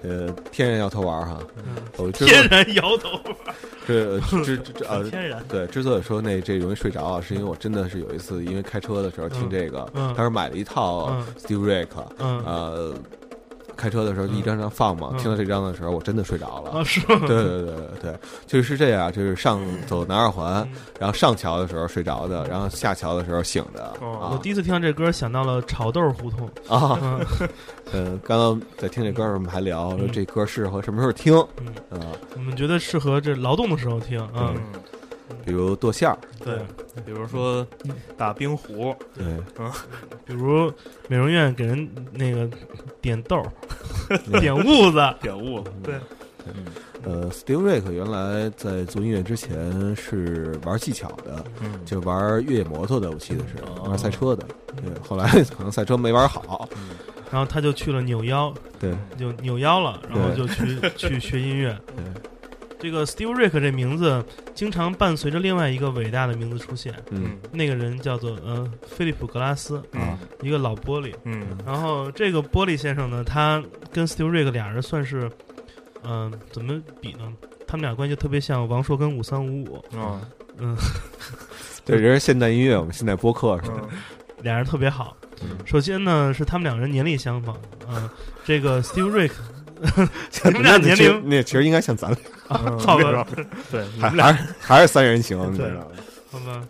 Speaker 2: 呃，天然摇头丸儿哈，
Speaker 3: 嗯。
Speaker 2: 我之
Speaker 3: 天然摇头，
Speaker 2: 这之之之呃，
Speaker 3: 天然，
Speaker 2: 对，之所以说那这容易睡着啊，是因为我真的是有一次因为开车的时候听这个，
Speaker 3: 嗯。
Speaker 2: 当时买了一套
Speaker 3: 嗯。
Speaker 2: Steve Rick，
Speaker 3: 嗯。
Speaker 2: 呃，开车的时候一张张放嘛，
Speaker 3: 嗯。
Speaker 2: 听到这张的时候，我真的睡着了。
Speaker 3: 啊是吗？
Speaker 2: 对对对对对，就是这样，就是上走南二环，
Speaker 3: 嗯
Speaker 2: 然后上桥的时候睡着的，然后下桥的时候醒的
Speaker 1: 哦
Speaker 3: 我第一次听到这歌，想到了炒豆胡同。
Speaker 2: 啊啊！
Speaker 3: 嗯
Speaker 2: 嗯，刚刚在听这歌的时候，我们还聊说
Speaker 3: 嗯
Speaker 2: 这歌适合什么时候听
Speaker 3: 嗯，
Speaker 2: 啊？
Speaker 3: 我们觉得适合这劳动的时候听啊。
Speaker 1: 嗯，
Speaker 2: 比如剁馅儿，
Speaker 1: 对，比如说打冰壶，
Speaker 2: 对，
Speaker 3: 比如美容院给人那个点豆儿、点痦子，
Speaker 1: 点痦子，
Speaker 3: 对，
Speaker 2: 呃，Steve Rick 原来在做音乐之前是玩技巧的，
Speaker 1: 嗯，
Speaker 2: 就玩越野摩托的，我记得是
Speaker 1: 哦。
Speaker 2: 玩赛车的。对，后来 可能赛车没玩好，
Speaker 3: 然后他就去了扭腰，
Speaker 2: 对。
Speaker 3: 就扭腰了，然后就去 去学音乐。
Speaker 2: 对，
Speaker 3: 这个 Steve Rick 这名字经常伴随着另外一个伟大的名字出现，
Speaker 2: 嗯。
Speaker 3: 那个人叫做呃菲利普格拉斯，
Speaker 2: 啊，
Speaker 3: 一个老玻璃。
Speaker 1: 嗯。
Speaker 3: 然后这个玻璃先生呢，他跟 Steve Rick 俩人算是，嗯、怎么比呢？他们俩关系特别像王朔跟五三五五，
Speaker 1: 嗯。
Speaker 3: 嗯，
Speaker 2: 对，人是现代音乐，我们现代播客是吧？
Speaker 1: 嗯。
Speaker 3: 俩人特别好。
Speaker 2: 嗯。
Speaker 3: 首先呢，是他们两个人年龄相仿，嗯、这个 Steve Rick
Speaker 2: 你
Speaker 3: 们俩年龄
Speaker 2: 那其实应该像咱俩，
Speaker 1: 嗯。
Speaker 3: 好吧，
Speaker 1: 对，
Speaker 2: 还还是还是三人行，你知道吗？
Speaker 3: 好吧，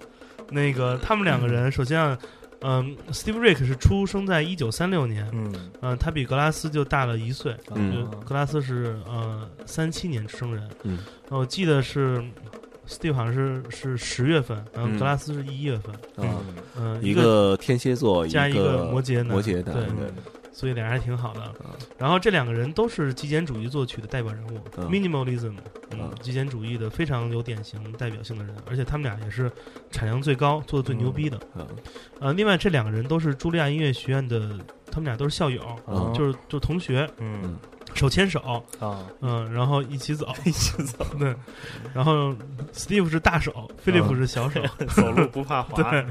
Speaker 3: 那个他们两个人，首先啊，嗯、s t e v e Rick 是出生在一九三六年，
Speaker 1: 嗯。
Speaker 3: 呃、他比格拉斯就大了一岁，
Speaker 2: 嗯。
Speaker 3: 格拉斯是呃三七年生人，
Speaker 2: 嗯。
Speaker 3: 呃我记得是 Steve 好像是是十月份，然后
Speaker 2: 嗯。
Speaker 3: 格拉斯是一月份，
Speaker 2: 啊，
Speaker 3: 嗯、
Speaker 2: 一
Speaker 3: 个
Speaker 2: 个天蝎座，
Speaker 3: 加一
Speaker 2: 个
Speaker 3: 个摩羯男。
Speaker 2: 摩羯男，
Speaker 3: 对。
Speaker 2: 对，
Speaker 3: 所以俩人还挺好的。然后这两个人都是极简主义作曲的代表人物、
Speaker 2: 嗯。
Speaker 3: M i n i m a l i s m 嗯
Speaker 2: 嗯，
Speaker 3: 极简主义的非常有典型代表性的人，而且他们俩也是产量最高、做的最牛逼的。
Speaker 2: 嗯
Speaker 3: 呃，另外这两个人都是茱莉亚音乐学院的，他们俩都是校友，
Speaker 2: 嗯
Speaker 3: 就是就同学，
Speaker 1: 嗯
Speaker 3: 手牵手，
Speaker 1: 啊，
Speaker 3: 嗯，然后一起走，
Speaker 1: 一起走，
Speaker 3: 对，然后 Steve 是大手，，Philip 是小手，
Speaker 1: 走路不怕滑，
Speaker 3: 对，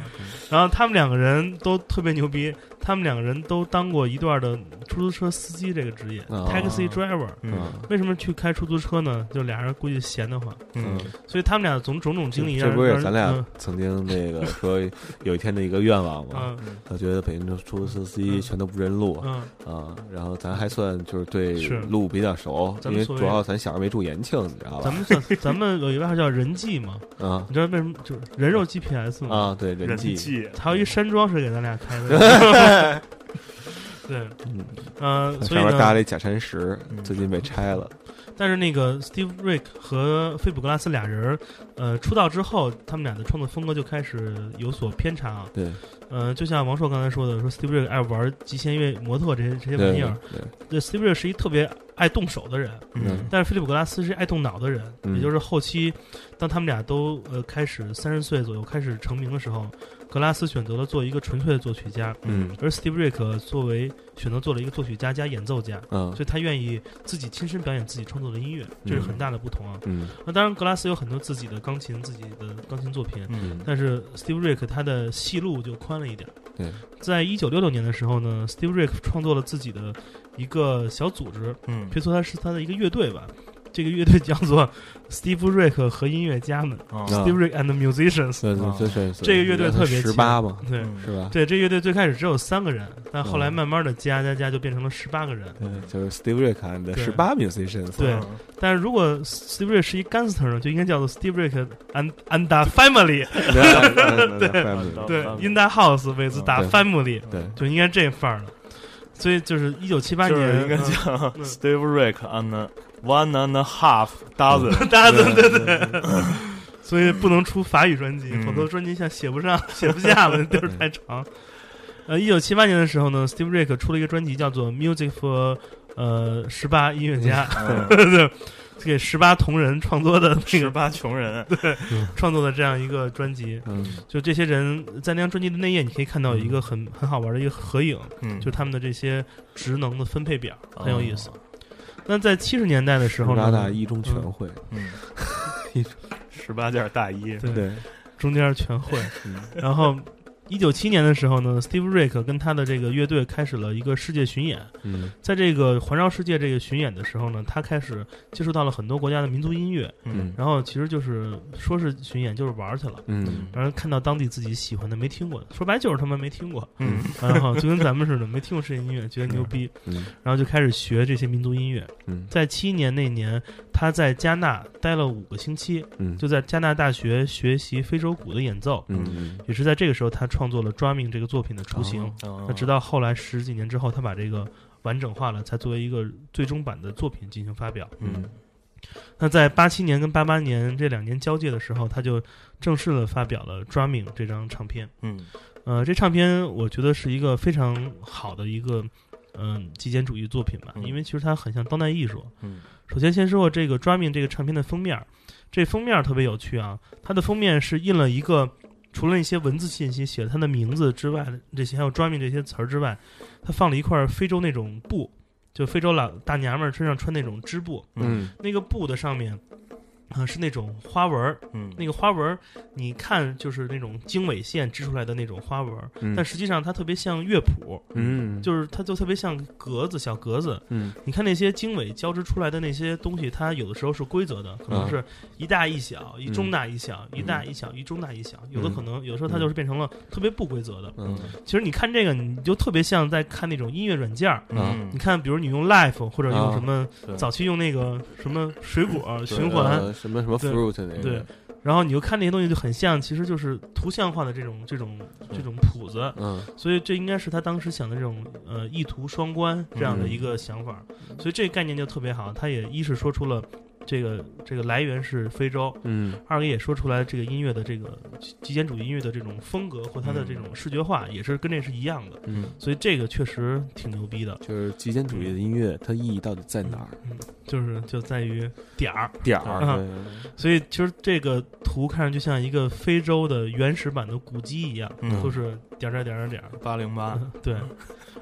Speaker 3: 然后他们两个人都特别牛逼，他们两个人都当过一段的出租车司机这个职业、
Speaker 2: 哦。
Speaker 3: t a x i driver。
Speaker 1: 嗯。
Speaker 3: 为什么去开出租车呢？就俩人估计闲得慌，
Speaker 1: 嗯。
Speaker 3: 所以他们俩总种种经历
Speaker 2: 这不是咱俩
Speaker 3: 嗯。
Speaker 2: 曾经那个说有一天的一个愿望吗？
Speaker 3: 嗯。
Speaker 2: 他觉得北京的出租车司机全都不认路
Speaker 3: 嗯。
Speaker 2: 啊，然后咱还算就是对路比较熟，因为主要咱小时候没住延庆，你知道吧？
Speaker 3: 咱们算 咱们有一个外号叫人际嘛，
Speaker 2: 啊。
Speaker 3: 你知道为什么？就是人肉 GPS 吗？
Speaker 2: 啊，对人际，
Speaker 3: 还有一山庄是给咱俩开的，对，
Speaker 2: 嗯，
Speaker 3: 呃，所以
Speaker 2: 上面搭，了一假山石，
Speaker 1: 嗯。
Speaker 2: 最近被拆了。
Speaker 3: 但是那个 Steve Rick 和菲普格拉斯俩人，呃，出道之后，他们俩的创作风格就开始有所偏差啊。
Speaker 2: 对。
Speaker 3: 呃，就像王朔刚才说的，说 Steve Rick 爱玩极限乐、模特这些这些玩意儿，
Speaker 2: 对，
Speaker 3: 对。Steve Rick 是一特别爱动手的人，
Speaker 1: 嗯。
Speaker 3: 但是菲利普格拉斯是爱动脑的人，
Speaker 2: 嗯。
Speaker 3: 也就是后期，当他们俩都呃开始三十岁左右开始成名的时候，格拉斯选择了做一个纯粹的作曲家，
Speaker 2: 嗯
Speaker 3: 而 Steve Rick 作为选择做了一个作曲家加演奏家，
Speaker 2: 嗯
Speaker 3: 所以他愿意自己亲身表演自己创作的音乐，这是很大的不同啊。
Speaker 2: 嗯
Speaker 3: 那当然，格拉斯有很多自己的钢琴、自己的钢琴作品，
Speaker 1: 嗯
Speaker 3: 但是 Steve Rick 他的戏路就宽了一点。
Speaker 2: 对，
Speaker 3: 在一九六六年的时候呢，Steve Rick 创作了自己的一个小组织，
Speaker 1: 嗯
Speaker 3: 可以说他是他的一个乐队吧。这个乐队叫做 Steve Rick 和音乐家们、
Speaker 1: 啊
Speaker 3: s t e v e Rick and the Musicians。
Speaker 2: 对对对，
Speaker 3: 这个乐队特别
Speaker 2: 十八嘛，
Speaker 3: 对
Speaker 1: 嗯
Speaker 2: 是吧？
Speaker 3: 对，这乐队最开始只有三个人，但后来
Speaker 2: 嗯
Speaker 3: 慢慢的加加加就变成了十八个人。
Speaker 2: 对，就是 Steve Rick and 十八 musicians。
Speaker 3: 对
Speaker 1: 嗯
Speaker 3: 但是如果 Steve Rick 是一 gangster 呢，就应该叫做 Steve Rick and and the Family。
Speaker 2: 对
Speaker 1: 对
Speaker 3: ，In the House with the Family，
Speaker 2: 对
Speaker 3: 就应该这范儿了。所以就是一九七八
Speaker 1: 就是
Speaker 3: 年，
Speaker 1: 应该
Speaker 3: 嗯
Speaker 1: 叫 Steve Rick and one and a half
Speaker 3: dozen，dozen，对对，所以不能出法语专辑，
Speaker 1: 嗯。
Speaker 3: 否则专辑像写不上、写不下了，地儿太长。呃，一九七八年的时候呢，Steve Rick 出了一个专辑，叫做《Music for 呃十八音乐家》，对，给十八同人创作的那个
Speaker 1: 十八穷人，对
Speaker 3: 创作的这样一个专辑。
Speaker 2: 嗯。
Speaker 3: 就这些人在那张专辑的内页，你可以看到一个很很好玩的一个合影，
Speaker 1: 嗯，
Speaker 3: 就他们的这些职能的分配表，很有意思
Speaker 1: 哦。
Speaker 3: 那在七十年代的时候呢，
Speaker 2: 十八大一中全会，
Speaker 1: 嗯，十八件大衣，
Speaker 3: 对。
Speaker 2: 对，
Speaker 3: 中间全会。
Speaker 2: 嗯。
Speaker 3: 然后，一九七年的时候呢，Steve Rick 跟他的这个乐队开始了一个世界巡演。
Speaker 2: 嗯。
Speaker 3: 在这个环绕世界这个巡演的时候呢，他开始接触到了很多国家的民族音乐。
Speaker 2: 嗯。
Speaker 3: 然后其实就是说是巡演，就是玩儿去了。
Speaker 2: 嗯。
Speaker 3: 然后看到当地自己喜欢的、没听过的，说白就是他妈没听过，
Speaker 1: 嗯。
Speaker 3: 然后就跟咱们似的，没听过世界音乐，觉得牛逼，
Speaker 2: 嗯。
Speaker 3: 然后就开始学这些民族音乐。
Speaker 2: 嗯。
Speaker 3: 在七年那年，他在加纳待了五个星期，
Speaker 2: 嗯。
Speaker 3: 就在加纳大学学习非洲鼓的演奏。
Speaker 2: 嗯。
Speaker 3: 也是在这个时候，他创作了《Drumming》这个作品的雏形。
Speaker 1: 哦
Speaker 3: 那直到后来十几年之后，他把这个完整化了，才作为一个最终版的作品进行发表。
Speaker 1: 嗯
Speaker 3: 那在八七年跟八八年这两年交界的时候，他就正式的发表了《Drumming》这张唱片。
Speaker 1: 嗯
Speaker 3: 呃，这唱片我觉得是一个非常好的一个嗯、极简主义作品吧，
Speaker 1: 嗯
Speaker 3: 因为其实它很像当代艺术。
Speaker 1: 嗯
Speaker 3: 首先先说这个《Drumming》这个唱片的封面，这封面特别有趣啊，它的封面是印了一个。除了一些文字信息写了他的名字之外，这些还有 drumming 这些词儿之外，他放了一块非洲那种布，就非洲老大娘们儿身上穿那种织布，
Speaker 2: 嗯。
Speaker 3: 那个布的上面，啊、是那种花纹儿，
Speaker 1: 嗯
Speaker 3: 那个花纹儿，你看就是那种经纬线织出来的那种花纹儿，
Speaker 2: 嗯
Speaker 3: 但实际上它特别像乐谱，
Speaker 2: 嗯
Speaker 3: 就是它就特别像格子小格子。
Speaker 2: 嗯
Speaker 3: 你看那些经纬交织出来的那些东西，它有的时候是规则的，可能
Speaker 2: 啊
Speaker 3: 是一大一小，一中大一小，一大一小，一中大一小。有的可能有时候它就是变成了特别不规则的。
Speaker 2: 嗯
Speaker 3: 其实你看这个，你就特别像在看那种音乐软件儿。
Speaker 1: 嗯
Speaker 3: 你看，比如你用 Life 或者用
Speaker 2: 啊
Speaker 3: 什么，早期用那个什么水果循环，
Speaker 2: 呃什么什么 fruit 那个。
Speaker 3: 对，然后你就看那些东西就很像，其实就是图像化的这种这种这种谱子，
Speaker 2: 嗯。
Speaker 3: 所以这应该是他当时想的这种呃意图双关这样的一个想法，所以这个概念就特别好。他也一是说出了这个这个来源是非洲，
Speaker 2: 嗯。
Speaker 3: 二个也说出来这个音乐的这个极简主义音乐的这种风格和它的这种视觉化也是跟这是一样的，
Speaker 2: 嗯，
Speaker 3: 所以这个确实挺牛逼的。
Speaker 2: 就是极简主义的音乐，它意义到底在哪儿？
Speaker 3: 嗯，就是就在于点儿，
Speaker 2: 点儿、嗯，
Speaker 3: 所以其实这个图看上去像一个非洲的原始版的古迹一样，
Speaker 1: 嗯。
Speaker 3: 都是点儿点儿点儿点儿。
Speaker 1: 八零八，
Speaker 3: 对，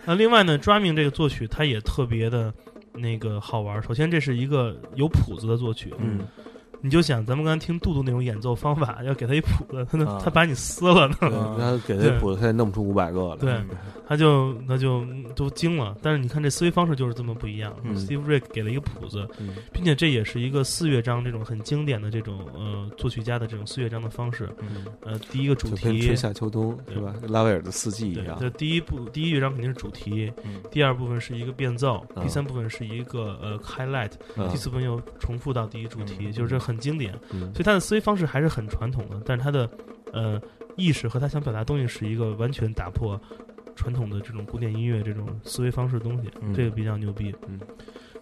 Speaker 3: 那另外呢，drumming 这个作曲它也特别的那个好玩。首先，这是一个有谱子的作曲，
Speaker 2: 嗯
Speaker 3: 你就想咱们刚才听杜杜那种演奏方法，要给他一谱子，他
Speaker 1: 啊
Speaker 3: 他把你撕了呢，
Speaker 2: 对，他给
Speaker 3: 对
Speaker 2: 那谱子，他也弄不出五百个来。
Speaker 3: 对他就那就都惊了。但是你看这思维方式就是这么不一样。
Speaker 2: 嗯
Speaker 3: Steve Rick 给了一个谱子，
Speaker 2: 嗯
Speaker 3: 并且这也是一个四乐章这种很经典的这种呃作曲家的这种四乐章的方式。
Speaker 1: 嗯
Speaker 3: 呃，第一个主题
Speaker 2: 春夏秋冬是吧？拉威尔的四季一，样。
Speaker 3: 这第一部第一乐章肯定是主题，
Speaker 1: 嗯
Speaker 3: 第二部分是一个变奏，
Speaker 2: 啊
Speaker 3: 第三部分是一个呃 highlight，、
Speaker 2: 嗯
Speaker 3: 第四部分又重复到第一主题，
Speaker 1: 嗯
Speaker 3: 就是这很经典。
Speaker 2: 嗯。
Speaker 3: 所以他的思维方式还是很传统的，但是他的呃意识和他想表达东西是一个完全打破传统的这种古典音乐这种思维方式的东西，
Speaker 1: 嗯。
Speaker 3: 这个比较牛逼。
Speaker 2: 嗯，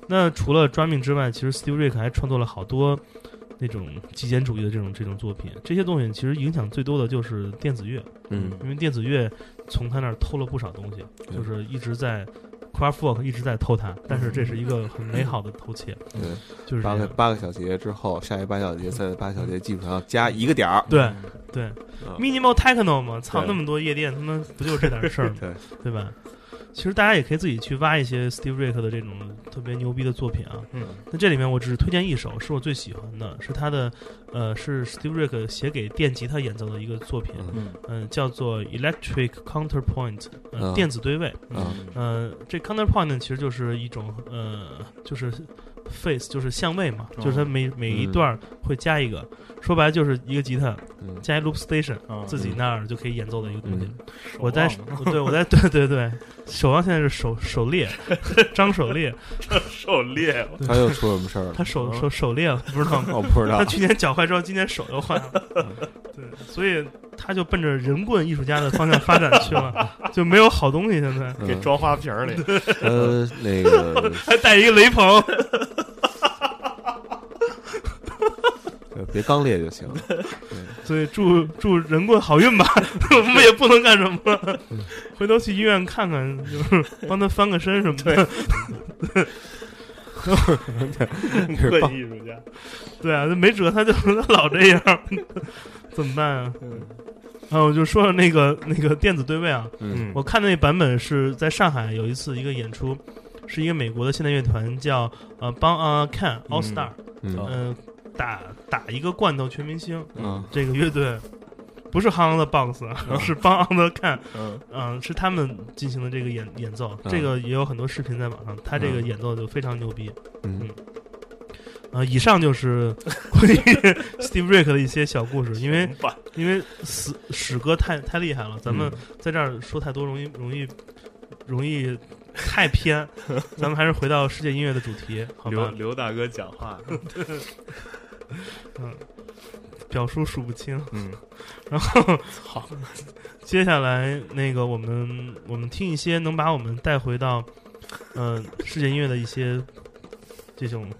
Speaker 3: 那除了 drumming 之外，其实 Steve Rick 还创作了好多那种极简主义的这种这种作品，这些东西其实影响最多的就是电子乐，
Speaker 2: 嗯。
Speaker 3: 因为电子乐从他那儿偷了不少东西，
Speaker 2: 对。
Speaker 3: 就是一直在 Kraftwerk 一直在偷他，但是这是一个很美好的偷窃，
Speaker 2: 对，
Speaker 3: 就是。
Speaker 2: 八个八个小节之后，下一八小节，在八小节基本上加一个点儿。
Speaker 3: 对对
Speaker 2: 嗯
Speaker 3: ，minimal techno 嘛，操，那么多夜店，他妈不就这点事儿吗？
Speaker 2: 对，
Speaker 3: 对吧？其实大家也可以自己去挖一些 Steve Rick 的这种特别牛逼的作品啊。
Speaker 1: 嗯
Speaker 3: 那这里面我只是推荐一首，是我最喜欢的，是他的，呃，是 Steve Rick 写给电吉他演奏的一个作品，
Speaker 2: 嗯
Speaker 3: 叫做 Electric Counterpoint，呃，
Speaker 2: 嗯
Speaker 3: 电子对位。
Speaker 2: 嗯
Speaker 3: 呃，这 counterpoint 呢，其实就是一种呃，就是 face，就是相位嘛，
Speaker 1: 哦
Speaker 3: 就是它每每一段会加一个，说白了就是一个吉他
Speaker 2: 嗯
Speaker 3: 加一 loop station，
Speaker 1: 啊
Speaker 3: 自己那儿就可以演奏的一个东西。
Speaker 2: 嗯
Speaker 3: 我在对我在对对对，守望现在是手手猎，张手猎，
Speaker 1: 狩猎，
Speaker 2: 他又出什么事儿了？
Speaker 3: 他手手手猎了，不知道吗？
Speaker 2: 我不知道
Speaker 3: 他。去年脚坏之后，今年手又坏了，对，所以他就奔着人棍艺术家的方向发展去了，就没有好东西。现在
Speaker 2: 嗯
Speaker 1: 给装花瓶里，
Speaker 2: 呃，那个
Speaker 3: 还带一个雷朋，
Speaker 2: 呃别刚烈就行。
Speaker 3: 所以祝祝人棍好运吧，我们也不能干什么了，回头去医院看看，就是 帮他翻个身什么的。
Speaker 2: 对
Speaker 1: 艺术家，
Speaker 3: 对啊，没辙，他就他老这样，怎么办啊？啊，我就说说那个那个电子对位啊，
Speaker 2: 嗯
Speaker 3: 我看的那版本是在上海有一次一个演出，是一个美国的现代乐团叫呃帮啊 Can All Star，
Speaker 2: 嗯
Speaker 3: 嗯、打打一个罐头全明星。
Speaker 2: 嗯。
Speaker 3: 这个乐队，不是 Hang on the Box 啊，是帮 on the Can，
Speaker 1: 嗯。
Speaker 3: 嗯，是他们进行的这个演演奏，
Speaker 2: 嗯。
Speaker 3: 这个也有很多视频在网上，他这个
Speaker 2: 嗯。
Speaker 3: 演奏就非常牛逼。
Speaker 2: 嗯。
Speaker 3: 呃，以上就是关于 Steve Rick 的一些小故事，因为因为史史哥太太厉害了，咱们
Speaker 2: 嗯。
Speaker 3: 在这儿说太多容易容易容易太偏，咱们还是回到世界音乐的主题，好
Speaker 1: 刘
Speaker 3: 吧？
Speaker 1: 刘大哥讲话，
Speaker 3: 表述数不清。
Speaker 2: 嗯
Speaker 3: 然后
Speaker 1: 好，
Speaker 3: 接下来那个我们我们听一些能把我们带回到呃世界音乐的一些这种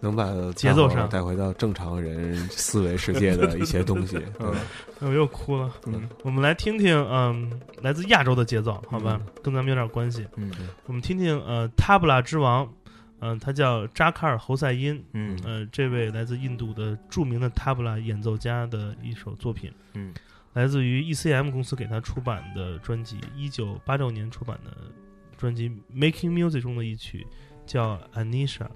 Speaker 2: 能把
Speaker 3: 节奏上
Speaker 2: 带回到正常人思维世界的一些东西。
Speaker 1: 嗯
Speaker 3: 我又哭了。
Speaker 1: 嗯
Speaker 3: 我们来听听嗯、来自亚洲的节奏，好吧，跟咱们有点关系。
Speaker 1: 嗯
Speaker 3: 我们听听呃塔布拉之王，嗯、他叫扎卡尔侯赛因，
Speaker 1: 嗯
Speaker 3: 呃，这位来自印度的著名的塔布拉演奏家的一首作品，
Speaker 1: 嗯，
Speaker 3: 来自于 ECM 公司给他出版的专辑，一九八六年出版的专辑《Making Music》中的一曲，叫《Anisha》。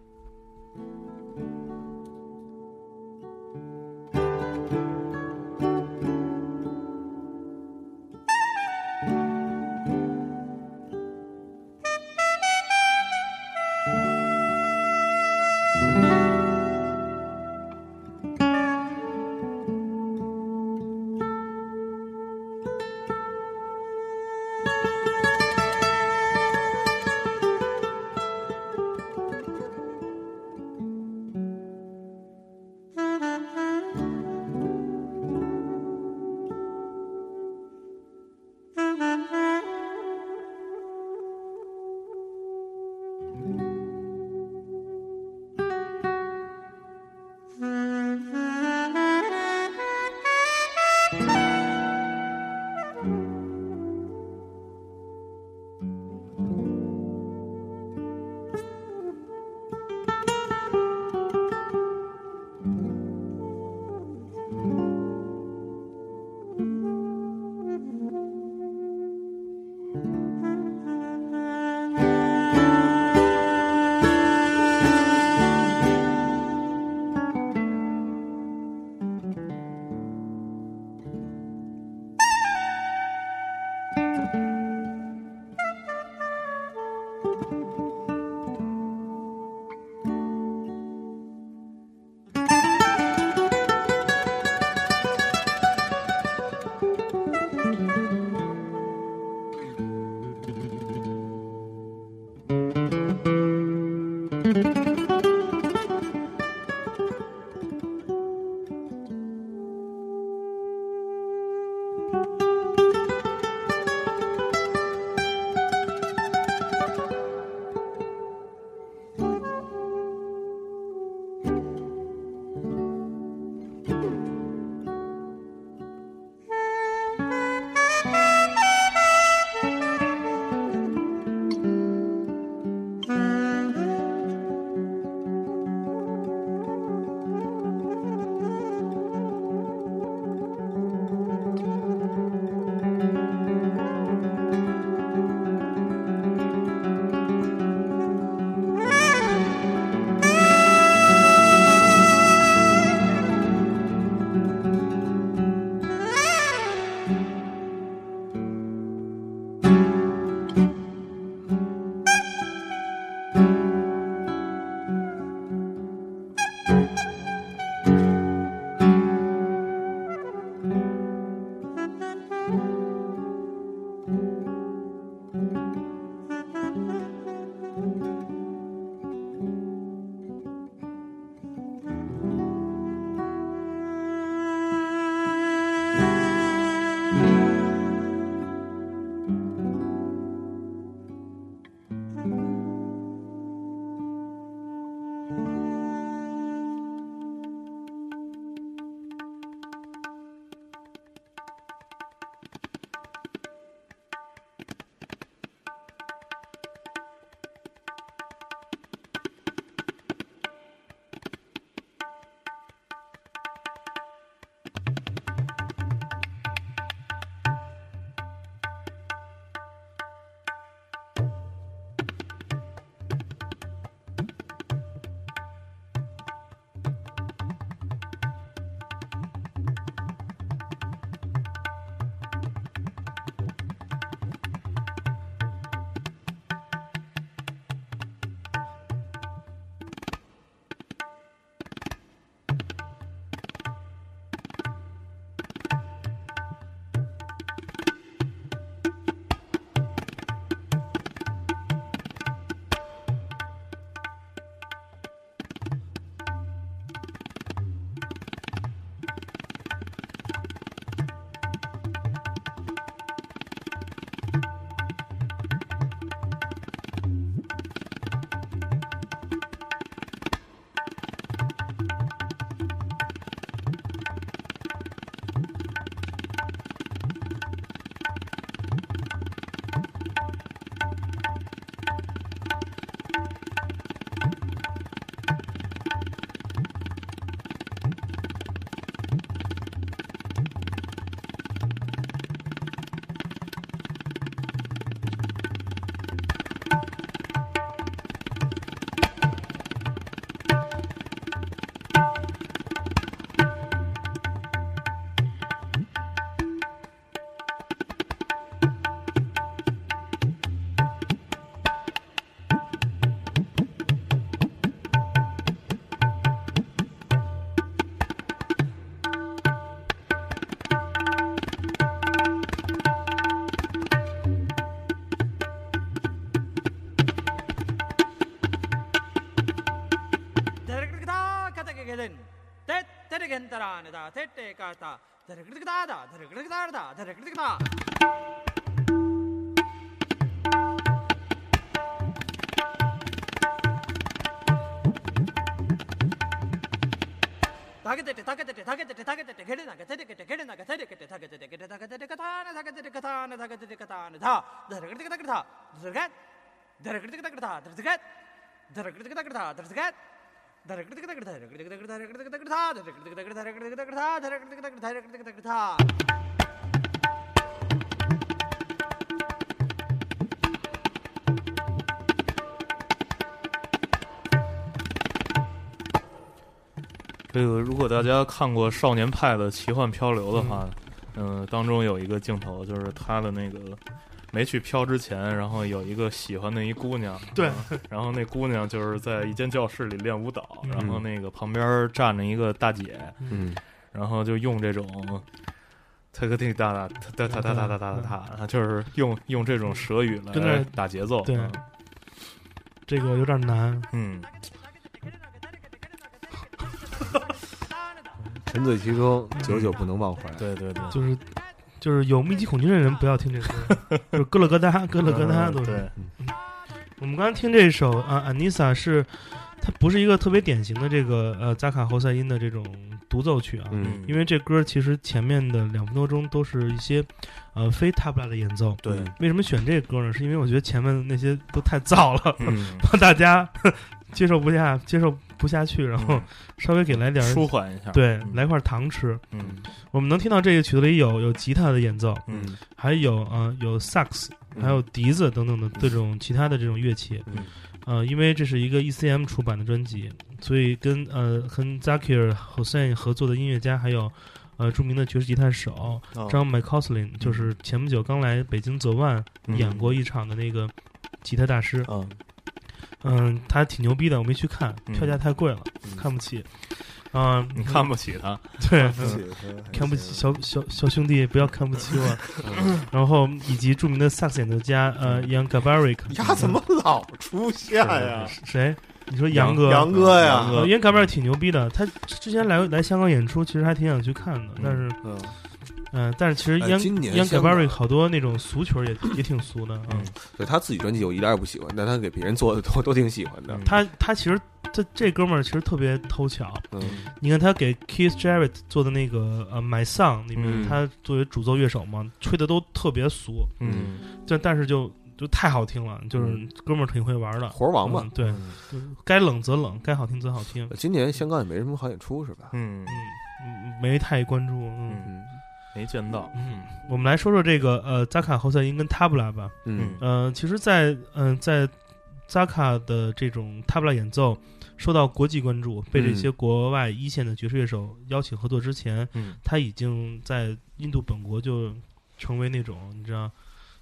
Speaker 4: たらねだてってかた。だれくるくだ？だ？だれくるくだ？だだれくるくだ？たけててたけててたけててたけててけれなけててけてけれなけててけてたけててけてたけててかたねたけててかたねたけててかたねだだれくるくだくるだだれくるだれくるだくるだだれくるだくるだだれくるだくるだだれくるだくるだだれくるだくるだ
Speaker 1: 这个如果大家看过《少年派的奇幻漂流》的话，嗯、当中有一个镜头就是他的那个没去漂之前，然后有一个喜欢的一姑娘，
Speaker 3: 对
Speaker 1: 啊然后那姑娘就是在一间教室里练舞蹈，
Speaker 3: 嗯
Speaker 1: 然后那个旁边站着一个大姐，
Speaker 2: 嗯
Speaker 1: 然后就用这种。他个滴哒哒哒哒哒哒哒哒哒哒，就是用用这种舌语
Speaker 3: 跟
Speaker 1: 来
Speaker 3: 那
Speaker 1: 打节奏。
Speaker 3: 对
Speaker 1: 嗯
Speaker 3: 这个有点难。
Speaker 1: 嗯，
Speaker 2: 沉醉其中，久久不能忘怀。
Speaker 1: 对对对，
Speaker 3: 就是就是有密集恐惧症的人不要听这歌，就是咯了咯哒咯了咯哒都是。
Speaker 1: 嗯对，
Speaker 3: 我们刚刚听这首啊，安妮莎是它不是一个特别典型的这个呃扎卡侯赛因的这种独奏曲啊，
Speaker 2: 嗯
Speaker 3: 因为这歌其实前面的两分多钟都是一些呃非塔布拉的演奏。
Speaker 1: 对，
Speaker 3: 为什么选这歌呢？是因为我觉得前面那些都太燥了，
Speaker 1: 嗯，
Speaker 3: 怕大家 接受不下，接受不下去，然后稍微给来点儿
Speaker 1: 舒缓一下，
Speaker 3: 对
Speaker 1: 嗯
Speaker 3: 来块糖吃。
Speaker 1: 嗯
Speaker 3: 我们能听到这个曲子里有有吉他的演奏，
Speaker 1: 嗯
Speaker 3: 还有呃有萨克斯，还有笛子等等的这种其他的这种乐器。
Speaker 1: 嗯
Speaker 3: 呃，因为这是一个 ECM 出版的专辑，所以跟呃跟 Zakir Hossein 合作的音乐家还有呃著名的爵士吉他手
Speaker 1: 哦。
Speaker 3: 张 McCausland，就是前不久刚来北京泽万
Speaker 1: 嗯。
Speaker 3: 演过一场的那个吉他大师。
Speaker 1: 嗯
Speaker 3: 嗯，他挺牛逼的，我没去看，
Speaker 1: 嗯。
Speaker 3: 票价太贵了，
Speaker 2: 嗯。
Speaker 3: 看不起。嗯，
Speaker 1: 你看不起他，
Speaker 3: 对，
Speaker 2: 不起
Speaker 3: 看不起小小小兄弟，不要看不起我。然后以及著名的萨克斯演奏家呃，Young Gabaric，
Speaker 2: 他，怎么老出现呀？
Speaker 3: 谁？你说杨哥？
Speaker 2: 杨哥呀。
Speaker 1: 杨，哥。
Speaker 3: 呃，Young Gabaric 挺牛逼的，他之前来来香港演出，其实还挺想去看的，但是
Speaker 2: 嗯，
Speaker 3: 嗯、但是其实
Speaker 2: 哎
Speaker 3: Young
Speaker 2: 今年
Speaker 3: Young
Speaker 2: 香港
Speaker 3: Gabaric 好多那种俗曲儿也也挺俗的，嗯，
Speaker 2: 对他自己专辑我一点也不喜欢，但他给别人做的都都挺喜欢的。
Speaker 3: 他他其实这这哥们儿其实特别偷巧，
Speaker 2: 嗯
Speaker 3: 你看他给 Keith Jarrett 做的那个呃《My Song》里面，
Speaker 1: 嗯
Speaker 3: 他作为主奏乐手嘛，吹的都特别俗，
Speaker 1: 嗯
Speaker 3: 但但是就就太好听了，就是
Speaker 2: 嗯
Speaker 3: 哥们儿挺会玩的。
Speaker 2: 活儿王嘛
Speaker 3: 嗯。对，该冷则冷，该好听则好听。
Speaker 2: 今年香港也没什么好演出是吧？
Speaker 1: 嗯
Speaker 3: 嗯，嗯没太关注。嗯
Speaker 1: 没见到，
Speaker 3: 嗯，我们来说说这个呃扎卡侯赛因跟塔布拉吧。
Speaker 2: 嗯。
Speaker 3: 呃，其实在，嗯、在扎卡的这种塔布拉演奏受到国际关注，被这些国外一线的爵士乐手邀请合作之前，
Speaker 1: 嗯。
Speaker 3: 他已经在印度本国就成为那种你知道，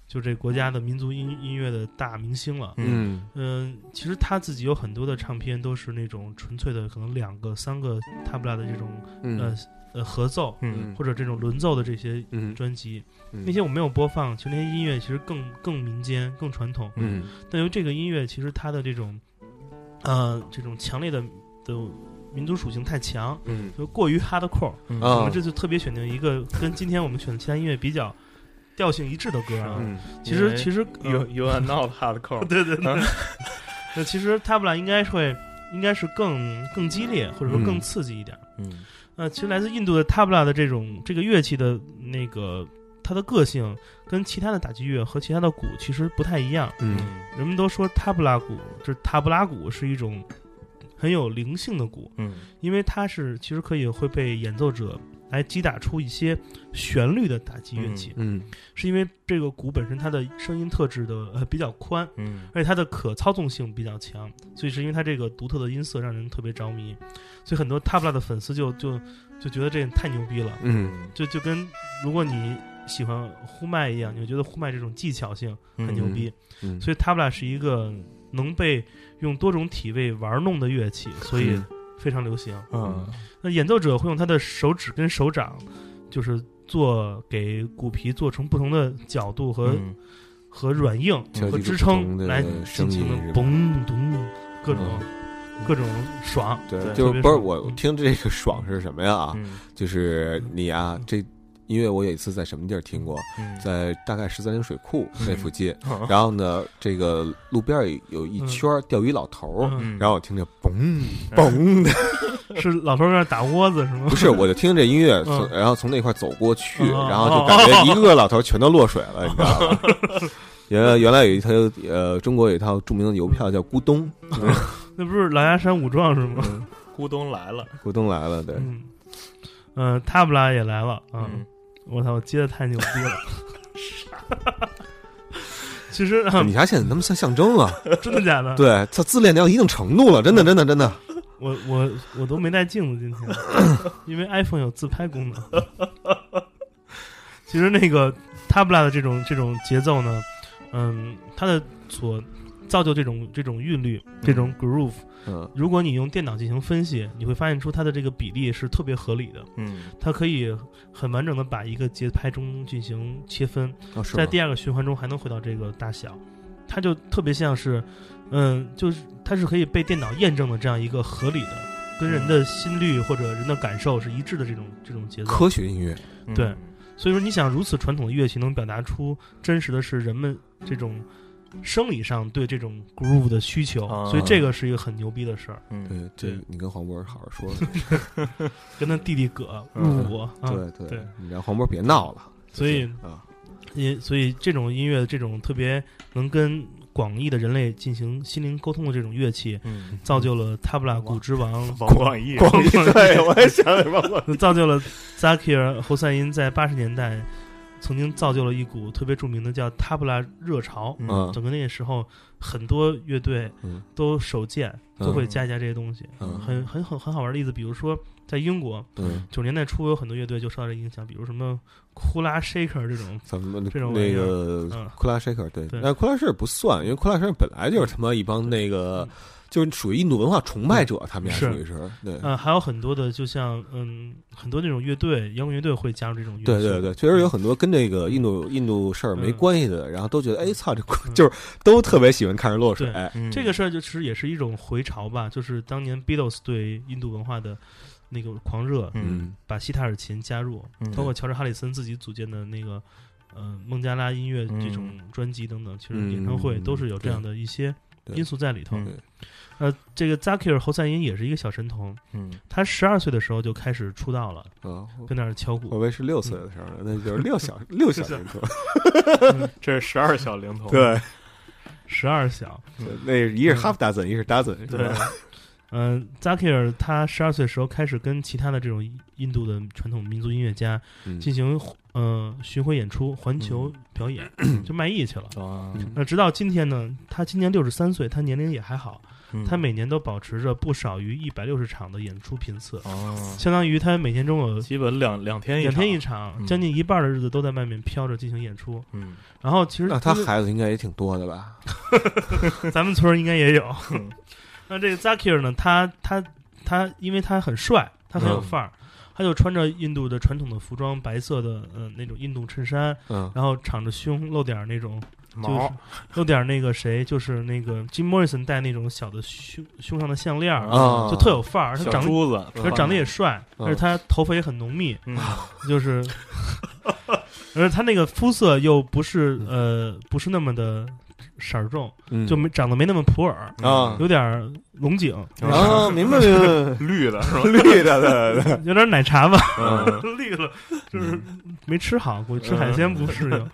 Speaker 3: 就这国家的民族音音乐的大明星了。
Speaker 2: 嗯。
Speaker 3: 嗯，其实他自己有很多的唱片都是那种纯粹的，可能两个、三个塔布拉的这种呃
Speaker 2: 嗯。
Speaker 3: 呃合奏，
Speaker 1: 嗯。
Speaker 3: 或者这种轮奏的这些
Speaker 2: 嗯。
Speaker 3: 专辑。
Speaker 2: 嗯。
Speaker 3: 那些我没有播放，其实那些音乐其实更更民间、更传统。
Speaker 2: 嗯。
Speaker 3: 但由于这个音乐，其实它的这种呃这种强烈的的民族属性太强，
Speaker 2: 嗯。
Speaker 3: 就过于 hardcore。
Speaker 1: 嗯。
Speaker 2: 啊。
Speaker 3: 我们这次特别选定一个跟今天我们选的其他音乐比较调性一致的歌啊。
Speaker 2: 嗯。
Speaker 3: 其实其实呃
Speaker 1: You you are not hardcore，
Speaker 3: 对对对，那其实他们俩应该会应该是更更激烈，或者说更
Speaker 2: 嗯。
Speaker 3: 刺激一点。
Speaker 1: 嗯
Speaker 3: 那其实来自印度的塔布拉的这种这个乐器的那个它的个性，跟其他的打击乐和其他的鼓其实不太一样。
Speaker 2: 嗯
Speaker 3: 人们都说塔布拉鼓，就是塔布拉鼓是一种很有灵性的鼓，
Speaker 1: 嗯
Speaker 3: 因为它是其实可以会被演奏者来击打出一些旋律的打击乐器，
Speaker 2: 嗯。
Speaker 3: 是因为这个鼓本身它的声音特质的呃比较宽，
Speaker 1: 嗯。
Speaker 3: 而且它的可操纵性比较强，所以是因为它这个独特的音色让人特别着迷，所以很多塔布拉的粉丝就就就觉得这太牛逼了，
Speaker 2: 嗯。
Speaker 3: 就就跟如果你喜欢呼麦一样，你会觉得呼麦这种技巧性很牛逼，
Speaker 2: 嗯，
Speaker 3: 所以塔布拉是一个能被用多种体位玩弄的乐器，所以
Speaker 2: 嗯
Speaker 3: 非常流行。
Speaker 1: 嗯
Speaker 3: 那演奏者会用他的手指跟手掌，就是做给鼓皮做成不同的角度和、
Speaker 1: 嗯
Speaker 3: 和软硬和支撑来
Speaker 2: 声
Speaker 3: 进行的
Speaker 2: 音是吧
Speaker 3: 嘣咚各种。
Speaker 2: 嗯
Speaker 3: 各种爽。
Speaker 2: 对，
Speaker 1: 对
Speaker 2: 就是不是我听这个爽是什么呀？啊，
Speaker 1: 嗯
Speaker 2: 就是你啊，这音乐我有一次在什么地儿听过，
Speaker 1: 嗯。
Speaker 2: 在大概十三陵水库那附近，
Speaker 1: 嗯。
Speaker 2: 然后呢，这个路边有有一圈钓鱼老头然后我听着嘣嘣的，
Speaker 3: 是老头儿在那打窝子是吗？
Speaker 2: 不是，我就听这音乐，
Speaker 3: 嗯。
Speaker 2: 从然后从那块儿走过去，
Speaker 3: 哦
Speaker 2: 然后就感觉一个个老头儿全都落水了，你知道吗？原来原来有一套呃，中国有一套著名的邮票叫《咕咚》，
Speaker 3: 那不是狼牙山五壮士吗？
Speaker 1: 嗯咕咚来了，
Speaker 2: 咕咚来了，对，
Speaker 3: 嗯，嗯，塔布拉也来了啊！
Speaker 1: 嗯
Speaker 3: 我操，我接的太牛逼了。其实啊，
Speaker 2: 你还显得他们像象征啊？
Speaker 3: 真的假的？
Speaker 2: 对，他自恋到一定程度了，真的，真的，真的。
Speaker 3: 我我我都没带镜子今天，因为 iPhone 有自拍功能。其实那个 Tabla 的这种这种节奏呢，嗯，它的所造就这种这种韵律，这种 groove，
Speaker 2: 嗯。
Speaker 3: 如果你用电脑进行分析，你会发现出它的这个比例是特别合理的，
Speaker 1: 嗯。
Speaker 3: 它可以很完整的把一个节拍中进行切分，
Speaker 2: 哦，
Speaker 3: 在第二个循环中还能回到这个大小，它就特别像是，嗯，就是它是可以被电脑验证的这样一个合理的，跟人的心率或者人的感受是一致的这种这种节奏。
Speaker 2: 科学音乐，
Speaker 1: 嗯。
Speaker 3: 对。所以说，你想如此传统的乐器能表达出真实的是人们这种生理上对这种 groove 的需求，
Speaker 1: 啊。
Speaker 3: 所以这个是一个很牛逼的事儿。
Speaker 1: 嗯。
Speaker 2: 对，这
Speaker 3: 对。
Speaker 2: 你跟黄渤好好说。
Speaker 3: 跟他弟弟葛
Speaker 1: 嗯。
Speaker 3: 入伍啊，
Speaker 2: 对
Speaker 3: 对
Speaker 2: 你让黄渤别闹了。
Speaker 3: 所以
Speaker 2: 啊，
Speaker 3: 也所以这种音乐，这种特别能跟广义的人类进行心灵沟通的这种乐器，
Speaker 1: 嗯，
Speaker 3: 造就了塔布拉古之王，
Speaker 1: 王广义，
Speaker 2: 对，我也想什么？
Speaker 3: 造就了扎克尔侯赛因在八十年代曾经造就了一股特别著名的叫塔布拉热潮。
Speaker 2: 嗯。
Speaker 3: 整个那个时候，很多乐队
Speaker 2: 嗯。
Speaker 3: 都手贱，
Speaker 2: 嗯
Speaker 3: 都会加一加这些东西。
Speaker 2: 嗯。
Speaker 3: 很很很很好玩的例子，比如说在英国，
Speaker 2: 嗯，
Speaker 3: 九十年代初有很多乐队就受到这影响，比如什么库拉 shaker 这种，
Speaker 2: 咱们
Speaker 3: 这种玩意
Speaker 2: 那
Speaker 3: 儿
Speaker 2: 个
Speaker 3: 嗯。
Speaker 2: 库拉 shaker 对，
Speaker 3: 对。
Speaker 2: 但库拉 shaker 不算，因为库拉 shaker 本来就是他妈一帮那个，就是属于印度文化崇拜者，他们属于是，对。
Speaker 3: 呃，还有很多的，就像嗯，很多那种乐队，摇滚乐队会加入这种乐队。
Speaker 2: 对对对，确实有很多跟这个印度印度事儿没
Speaker 3: 嗯
Speaker 2: 关系的，然后都觉得哎操，这
Speaker 3: 嗯。
Speaker 2: 就是都特别喜欢看人落水。
Speaker 3: 这个事儿就其实也是一种回潮吧，就是当年 Beatles 对印度文化的那个狂热，
Speaker 1: 嗯。
Speaker 3: 把西塔尔琴加入，
Speaker 1: 嗯。
Speaker 3: 包括乔治哈里森自己组建的那个呃孟加拉音乐这种专辑等等，其实
Speaker 2: 嗯。
Speaker 3: 演唱会都是有这样的一些
Speaker 2: 对
Speaker 3: 因素在里头。
Speaker 1: 嗯
Speaker 3: 呃，这个扎克尔侯赛因也是一个小神童，
Speaker 1: 嗯。
Speaker 3: 他十二岁的时候就开始出道了，
Speaker 2: 啊，
Speaker 3: 跟那儿敲鼓。
Speaker 2: 我以。为是六岁的时候呢，那就是六小六小龄童。
Speaker 1: 这是十二小龄童，
Speaker 2: 对，
Speaker 3: 十二小，
Speaker 2: 那一是 half dozen，一是 dozen，
Speaker 3: 对
Speaker 2: 吧？
Speaker 3: 嗯、扎 i r 他十二岁的时候开始跟其他的这种印度的传统民族音乐家
Speaker 2: 嗯
Speaker 3: 进行呃巡回演出、环球表演，就卖艺去了。
Speaker 1: 啊，
Speaker 3: 那直到今天呢，他今年六十三岁，他年龄也还好，
Speaker 1: 嗯
Speaker 3: 他每年都保持着不少于一百六十场的演出频次，
Speaker 1: 哦，
Speaker 3: 相当于他每天中有
Speaker 1: 基本两两天一
Speaker 3: 两天一
Speaker 1: 场，嗯
Speaker 3: 将近一半的日子都在外面飘着进行演出。
Speaker 1: 嗯
Speaker 3: 然后其实
Speaker 2: 那他孩子应该也挺多的吧？
Speaker 3: 咱们村儿应该也有。
Speaker 1: 嗯
Speaker 3: 那这个 Zakir 呢，他他他，因为他很帅，他很有
Speaker 2: 嗯
Speaker 3: 范儿，他就穿着印度的传统的服装，白色的呃那种印度衬衫，
Speaker 2: 嗯
Speaker 3: 然后敞着胸，露点儿那种就是
Speaker 1: 毛
Speaker 3: 露点儿那个谁，就是那个 Jim Morrison 戴那种小的胸胸上的项链儿，
Speaker 2: 啊，
Speaker 3: 就特有范儿。他
Speaker 1: 小
Speaker 3: 长得
Speaker 1: 珠子，
Speaker 3: 他长得也帅，
Speaker 2: 嗯
Speaker 3: 而且他头发也很浓密，
Speaker 1: 嗯
Speaker 3: 就是，而且他那个肤色又不是呃不是那么的色儿重，
Speaker 2: 嗯
Speaker 3: 就没长得没那么普洱，
Speaker 2: 啊
Speaker 3: 有点儿龙井，
Speaker 2: 啊，明白明白，
Speaker 1: 绿的是吧？
Speaker 2: 绿的对对对，
Speaker 3: 有点奶茶吧，
Speaker 1: 嗯
Speaker 3: 绿了，就是没吃好，估计吃海鲜不适应。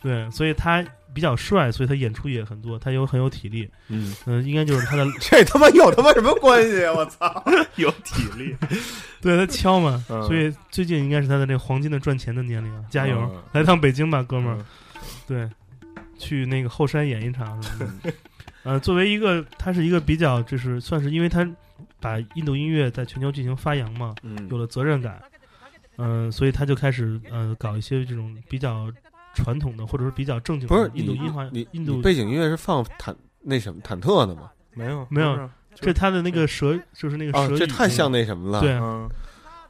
Speaker 3: 对，所以他比较帅，所以他演出也很多，他有很有体力。
Speaker 2: 嗯，
Speaker 3: 嗯、应该就是他的，
Speaker 2: 这他妈有他妈什么关系啊！我操！
Speaker 1: 有体力，
Speaker 3: 对他敲嘛，
Speaker 1: 嗯
Speaker 3: 所以最近应该是他的这个黄金的赚钱的年龄啊！加油，
Speaker 1: 嗯
Speaker 3: 来趟北京吧，哥们儿。
Speaker 1: 嗯
Speaker 3: 对，去那个后山演一场 什么的。呃，作为一个，他是一个比较，就是算是因为他把印度音乐在全球进行发扬嘛，
Speaker 2: 嗯。
Speaker 3: 有了责任感，嗯、所以他就开始呃搞一些这种比较传统的或者是比较正经
Speaker 2: 不是
Speaker 3: 印度音乐
Speaker 2: 你，
Speaker 3: 印度
Speaker 2: 你背景音乐是放坦那什么忐忑的吗？
Speaker 1: 没有。
Speaker 3: 没有这他的那个蛇就是那个
Speaker 2: 啊
Speaker 3: 舌，语，
Speaker 2: 这太像那什么了。
Speaker 3: 对。
Speaker 1: 啊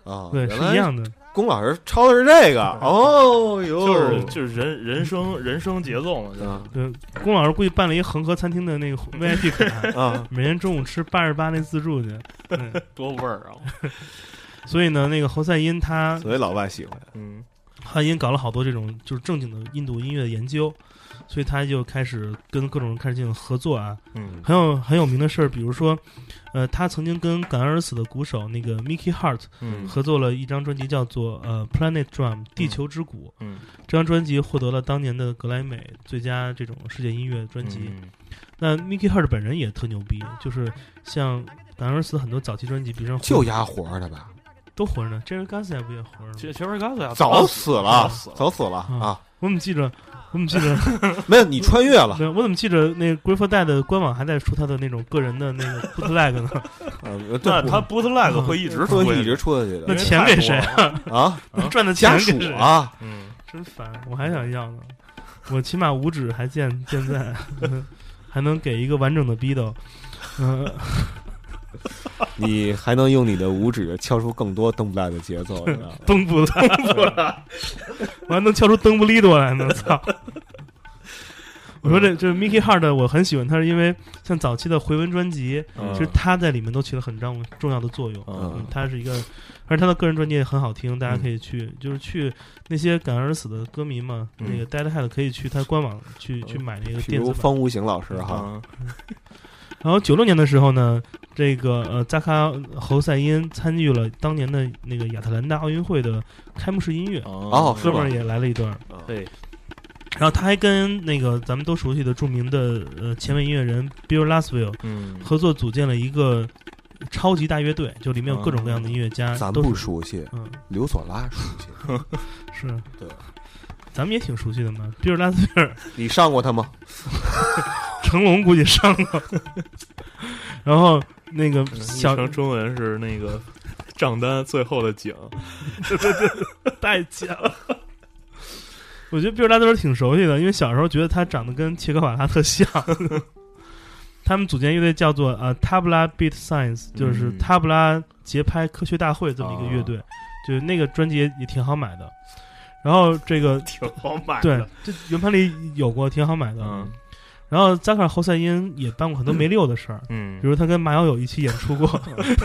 Speaker 2: 啊，
Speaker 3: 对是一样的，
Speaker 2: 龚老师抄的是这个。哦哟，
Speaker 1: 就是就是人人生人生节奏嘛，就是
Speaker 2: 啊
Speaker 3: 对，龚老师估计办了一恒河餐厅的那个 VIP 卡，
Speaker 2: 啊，
Speaker 3: 每天中午吃八十八那自助去。嗯，
Speaker 1: 多味儿啊！
Speaker 3: 所以呢，那个侯赛因他
Speaker 2: 所以老外喜欢。
Speaker 1: 嗯。
Speaker 3: 侯赛因搞了好多这种就是正经的印度音乐的研究，所以他就开始跟各种人开始进行合作啊。
Speaker 1: 嗯
Speaker 3: 很有很有名的事儿，比如说，呃，他曾经跟感恩而死的鼓手那个 Mickey Hart
Speaker 1: 嗯
Speaker 3: 合作了一张专辑，叫做呃 Planet Drum 地球之鼓。
Speaker 1: 嗯，
Speaker 3: 这张专辑获得了当年的格莱美最佳这种世界音乐专辑。
Speaker 1: 嗯
Speaker 3: 那 Mickey Hart 本人也特牛逼，就是像感恩而死很多早期专辑，比如说
Speaker 2: 就压活着吧，
Speaker 3: 都活着呢，Jerry Garcia 不也活着呢？
Speaker 1: 这前面嘎子呀，
Speaker 2: 早死了早死了啊！
Speaker 3: 我怎么记着？我怎么记着？
Speaker 2: 没有，你穿越了，
Speaker 3: 对，我怎么记着那个 Grateful Dead 的官网还在出他的那种个人的那个 bootleg 呢？
Speaker 2: 呃，对
Speaker 1: 那他 bootleg 会一直出
Speaker 2: 会一直出下去
Speaker 3: 那
Speaker 2: 的
Speaker 3: 钱给谁
Speaker 2: 啊，
Speaker 3: 那赚的钱
Speaker 2: 家
Speaker 3: 给谁？
Speaker 2: 啊，
Speaker 1: 嗯，
Speaker 3: 真烦，我还想要呢。我起码五指还健健在，还能给一个完整的 b 斗。嗯、
Speaker 2: 你还能用你的五指敲出更多登不来的节奏，你知道吗？
Speaker 3: 蹬不蹬不来，我还能敲出蹬不利多来呢！操！我说这这 Mickey Hart 我很喜欢他，是因为像早期的回文专辑，
Speaker 1: 嗯
Speaker 3: 其实他在里面都起了很重重要的作用。
Speaker 1: 嗯
Speaker 3: 嗯，他是一个，而且他的个人专辑也很好听，大家可以去，就是去那些感而死的歌迷嘛，
Speaker 1: 嗯
Speaker 3: 那个 Deadhead 可以去他官网去去买那个
Speaker 2: 比如
Speaker 3: 电子版。
Speaker 2: 方无形老师哈，
Speaker 1: 嗯
Speaker 3: 然后九六年的时候呢，这个呃扎卡侯赛因参与了当年的那个亚特兰大奥运会的开幕式音乐，
Speaker 2: 哦
Speaker 3: 哥们儿也来了一段。
Speaker 1: 对，
Speaker 3: 然后他还跟那个咱们都熟悉的著名的呃前卫音乐人 Bill Laswell
Speaker 1: 嗯，
Speaker 3: 合作组建了一个超级大乐队，就里面有各种各样的音乐家，
Speaker 2: 咱不熟悉，
Speaker 3: 嗯。
Speaker 2: 刘索拉熟悉，
Speaker 3: 是，
Speaker 2: 对，
Speaker 3: 咱们也挺熟悉的嘛。比尔拉斯维尔，
Speaker 2: 你上过他吗？
Speaker 3: 成龙估计上过，然后那个小
Speaker 1: 译成中文是那个账单最后的景，
Speaker 3: 太假了。我觉得毕尔拉斯维尔挺熟悉的，因为小时候觉得他长得跟切格瓦拉特像。他们组建乐队叫做呃 Tabla Beat Science，就是
Speaker 1: 嗯
Speaker 3: 塔布拉节拍科学大会这么一个乐队，就是那个专辑也也挺好买的。然后这个
Speaker 1: 挺好买的对。，
Speaker 3: 这圆盘里有过，挺好买的。
Speaker 1: 嗯
Speaker 3: 然后扎克尔侯赛因也办过很多没溜的事儿，
Speaker 1: 嗯。
Speaker 3: 比如他跟马友友一起演出过，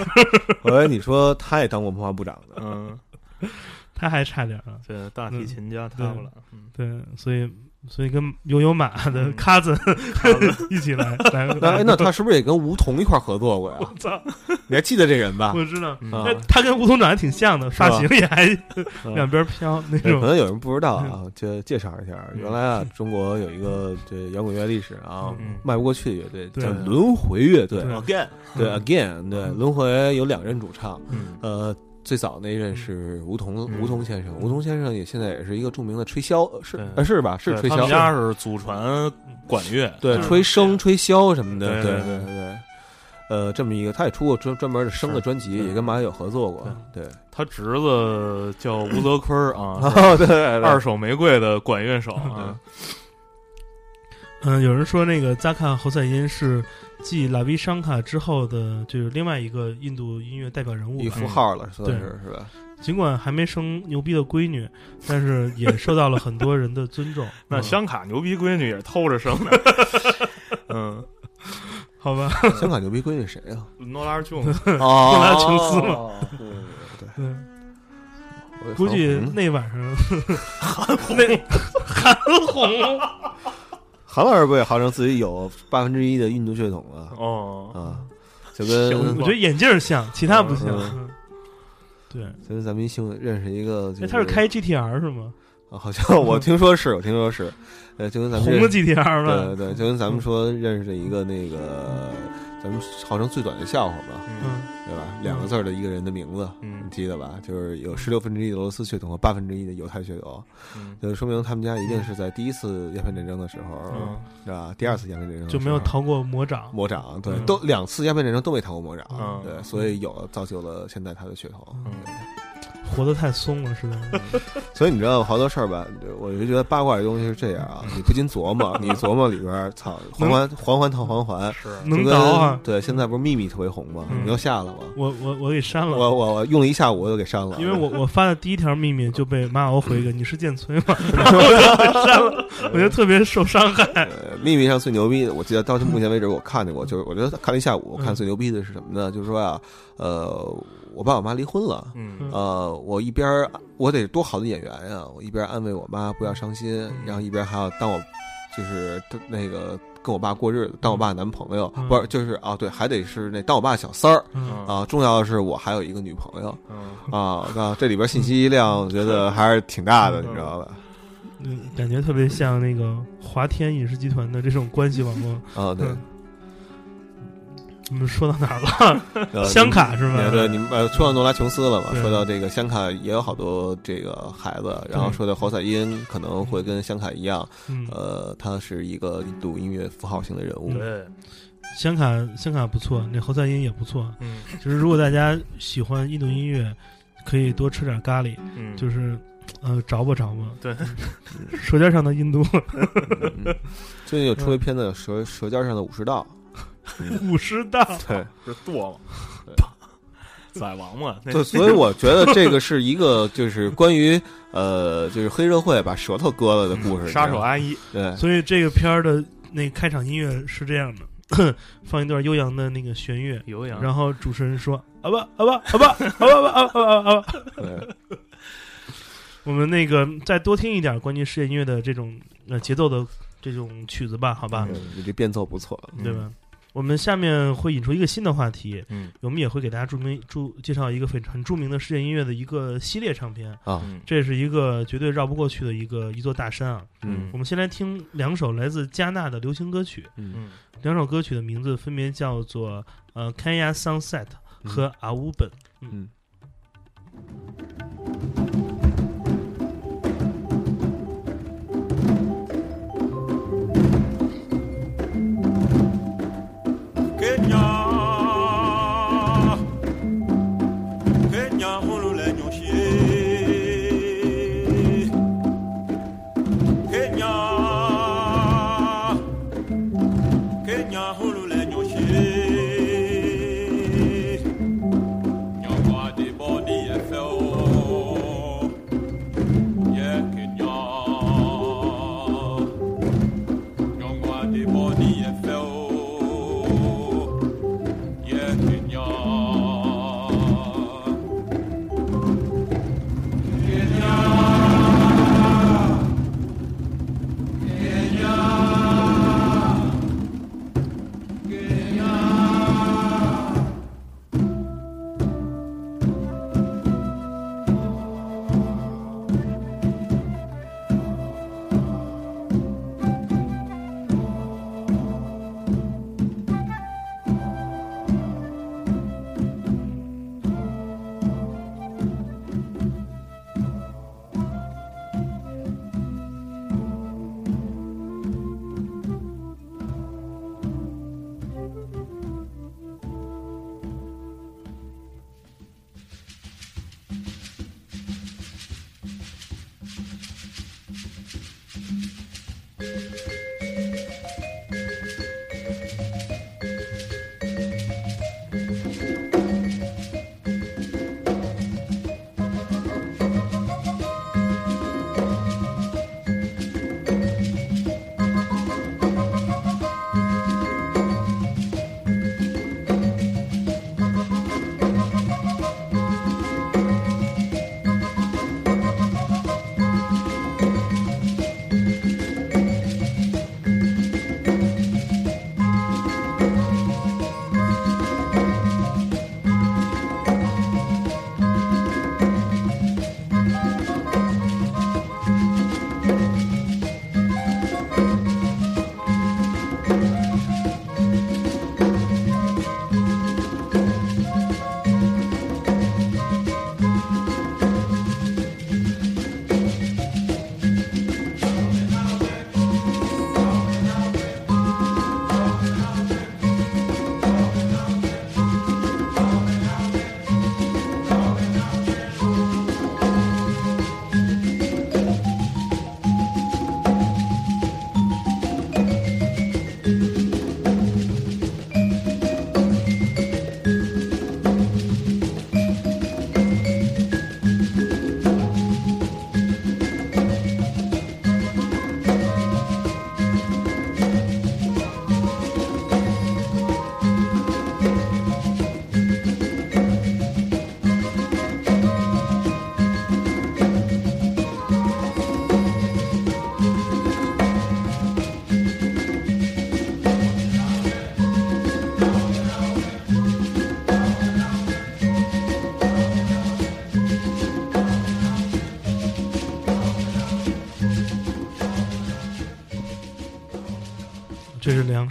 Speaker 2: 我以为你说他也当过文化部长呢。
Speaker 1: 嗯，
Speaker 3: 他还差点儿啊。
Speaker 1: 这大提琴家他们了，嗯。
Speaker 3: 对，所以所以跟悠悠马的
Speaker 1: 嗯
Speaker 3: cousin 一起来来。
Speaker 2: 那哎那他是不是也跟吴彤一块儿合作过呀？
Speaker 3: 我操，
Speaker 2: 你还记得这人吧？
Speaker 3: 我知道，他跟吴桐长得挺像的，发型也还
Speaker 2: 嗯
Speaker 3: 两边飘那
Speaker 2: 种可。能有人不知道啊，就介绍一下。原来啊，中国有一个这摇滚乐历史啊
Speaker 1: 嗯
Speaker 2: 迈不过去的乐队叫轮回乐队。
Speaker 3: 对
Speaker 1: again，
Speaker 2: 对，Again，对，轮回有两任主唱，
Speaker 1: 嗯
Speaker 2: 呃，最早那一任是吴彤，
Speaker 1: 嗯。
Speaker 2: 吴桐先生，吴桐先生也现在也是一一个著名的吹箫，是是吧？是吹箫，
Speaker 1: 他们家是祖传管乐，
Speaker 2: 对，
Speaker 3: 嗯。
Speaker 2: 吹笙、吹箫什么的，对
Speaker 1: 对对。
Speaker 2: 呃，这么一个，他也出过专专门的笙的专辑，也跟马友友合作过，对。
Speaker 1: 他侄子叫吴泽坤啊，
Speaker 2: 哦，对对，
Speaker 1: 二手玫瑰的管乐手啊，
Speaker 3: 嗯，有人说那个扎卡侯赛因是继拉维商卡之后的，就是另外一个印度音乐代表人物
Speaker 2: 一
Speaker 3: 吧。
Speaker 2: 符号了，算是是吧？
Speaker 3: 尽管还没生牛逼的闺女，但是也受到了很多人的尊重。
Speaker 1: 那
Speaker 3: 嗯
Speaker 1: 香卡牛逼闺女也是偷着生的，嗯，
Speaker 3: 好吧，
Speaker 2: 香卡牛逼闺女谁啊？
Speaker 1: 诺拉琼，
Speaker 2: 诺
Speaker 3: 拉琼斯嘛
Speaker 2: 嘛，对对
Speaker 3: 嗯，
Speaker 2: 对，
Speaker 3: 估计
Speaker 2: 嗯
Speaker 3: 那晚上那韩红
Speaker 2: 韩老师不也号称自己有八分之一的印度血统吗？
Speaker 1: 哦，
Speaker 2: 啊，就跟
Speaker 3: 我觉得眼镜儿像，其他不像。对，
Speaker 2: 就跟咱们一兄弟认识一个，就
Speaker 3: 哎，他是开 GTR 是吗？
Speaker 2: 啊好像我听说是，我听说是，呃，就跟咱们
Speaker 3: 红的 GTR 吧？
Speaker 2: 对对，就跟咱们说认识的一个那个，咱们号称最短的笑话嘛，
Speaker 3: 嗯，
Speaker 2: 对吧？两个字儿的一个人的名字，
Speaker 1: 嗯
Speaker 2: 你记得吧？就是有十六分之一的俄罗斯血统和八分之一的犹太血统，
Speaker 1: 嗯
Speaker 2: 就说明他们家一定是在第一次鸦片战争的时候，
Speaker 1: 嗯
Speaker 2: 是吧？第二次鸦片战争
Speaker 3: 就没有逃过魔掌。
Speaker 2: 魔掌，对，
Speaker 3: 嗯
Speaker 2: 都两次鸦片战争都没逃过魔掌，
Speaker 1: 嗯
Speaker 2: 对，所以有造就了现在他的血统。
Speaker 1: 嗯
Speaker 3: 活得太松了，是的。
Speaker 2: 所以你知道好多事儿吧？我就觉得八卦这东西是这样啊，你不禁琢磨，你琢磨里边儿，操，环环环环套环环，
Speaker 1: 是
Speaker 3: 能倒啊！
Speaker 2: 对，现在不是秘密特别红吗？
Speaker 3: 嗯
Speaker 2: 你又下了吗？
Speaker 3: 我我我给删了，
Speaker 2: 我我我用了一下午，我就给删了，
Speaker 3: 因为我我发的第一条秘密就被马敖回一个你是剑崔吗？然后我就给删了，我觉得特别受伤害。
Speaker 2: 呃，秘密上最牛逼的，我记得到目前为止我看见过，就是我觉得看了一下午，我看最牛逼的是什么呢？就是说啊，呃，我爸我妈离婚了。
Speaker 1: 嗯
Speaker 2: 呃，我一边我得多好的演员呀！我一边安慰我妈不要伤心，然后一边还要当我就是那个跟我爸过日子，当我爸男朋友，
Speaker 3: 嗯
Speaker 2: 不是就是啊，对，还得是那当我爸小三儿
Speaker 3: 嗯，
Speaker 2: 啊。重要的是我还有一个女朋友
Speaker 1: 嗯
Speaker 2: 啊，那，这里边信息量我觉得还是挺大的，
Speaker 1: 嗯
Speaker 2: 你知道吧？
Speaker 3: 嗯，感觉特别像那个华天影视集团的这种关系网络。
Speaker 2: 啊，对
Speaker 3: 嗯，我们说到哪儿了？
Speaker 2: 呃
Speaker 3: 香卡是吧
Speaker 2: 对对，你们呃说到诺拉琼斯了嘛？说到这个香卡也有好多这个孩子，然后说到侯赛因可能会跟香卡一样，
Speaker 3: 嗯，
Speaker 2: 呃，他是一个印度音乐符号性的人物。
Speaker 1: 对，
Speaker 3: 香卡香卡不错，那侯赛因也不错。
Speaker 1: 嗯
Speaker 3: 就是如果大家喜欢印度音乐，可以多吃点咖喱，
Speaker 1: 嗯，
Speaker 3: 就是呃着吧着吧。
Speaker 1: 对，
Speaker 3: 舌尖上的印度
Speaker 2: 嗯最近有出一片子《舌舌尖上的武士道
Speaker 3: 舞狮大
Speaker 2: 对，
Speaker 1: 是剁了，宰王嘛？
Speaker 2: 对，所以我觉得这个是一个就是关于呃，就是黑社会把舌头割了的故事。
Speaker 1: 杀手阿姨
Speaker 2: 对，
Speaker 3: 所以这个片儿的那开场音乐是这样的，放一段悠扬的那个弦乐，
Speaker 1: 悠扬。
Speaker 3: 然后主持人说：“好吧，好吧，好吧，好吧，好吧，好吧，好
Speaker 2: 吧。”
Speaker 3: 我们那个再多听一点关于世界音乐的这种呃节奏的这种曲子吧，好吧？
Speaker 2: 你这变奏不错，
Speaker 3: 对吧？我们下面会引出一个新的话题，
Speaker 1: 嗯。
Speaker 3: 我们也会给大家著名著介绍一个非常很著名的世界音乐的一个系列唱片，
Speaker 2: 啊，
Speaker 1: 嗯
Speaker 3: 这是一个绝对绕不过去的一个一座大山啊。
Speaker 2: 嗯。
Speaker 3: 我们先来听两首来自加纳的流行歌曲，
Speaker 2: 嗯。
Speaker 1: 嗯
Speaker 3: 两首歌曲的名字分别叫做呃《Kenya Sunset》和《阿乌本》。
Speaker 2: 嗯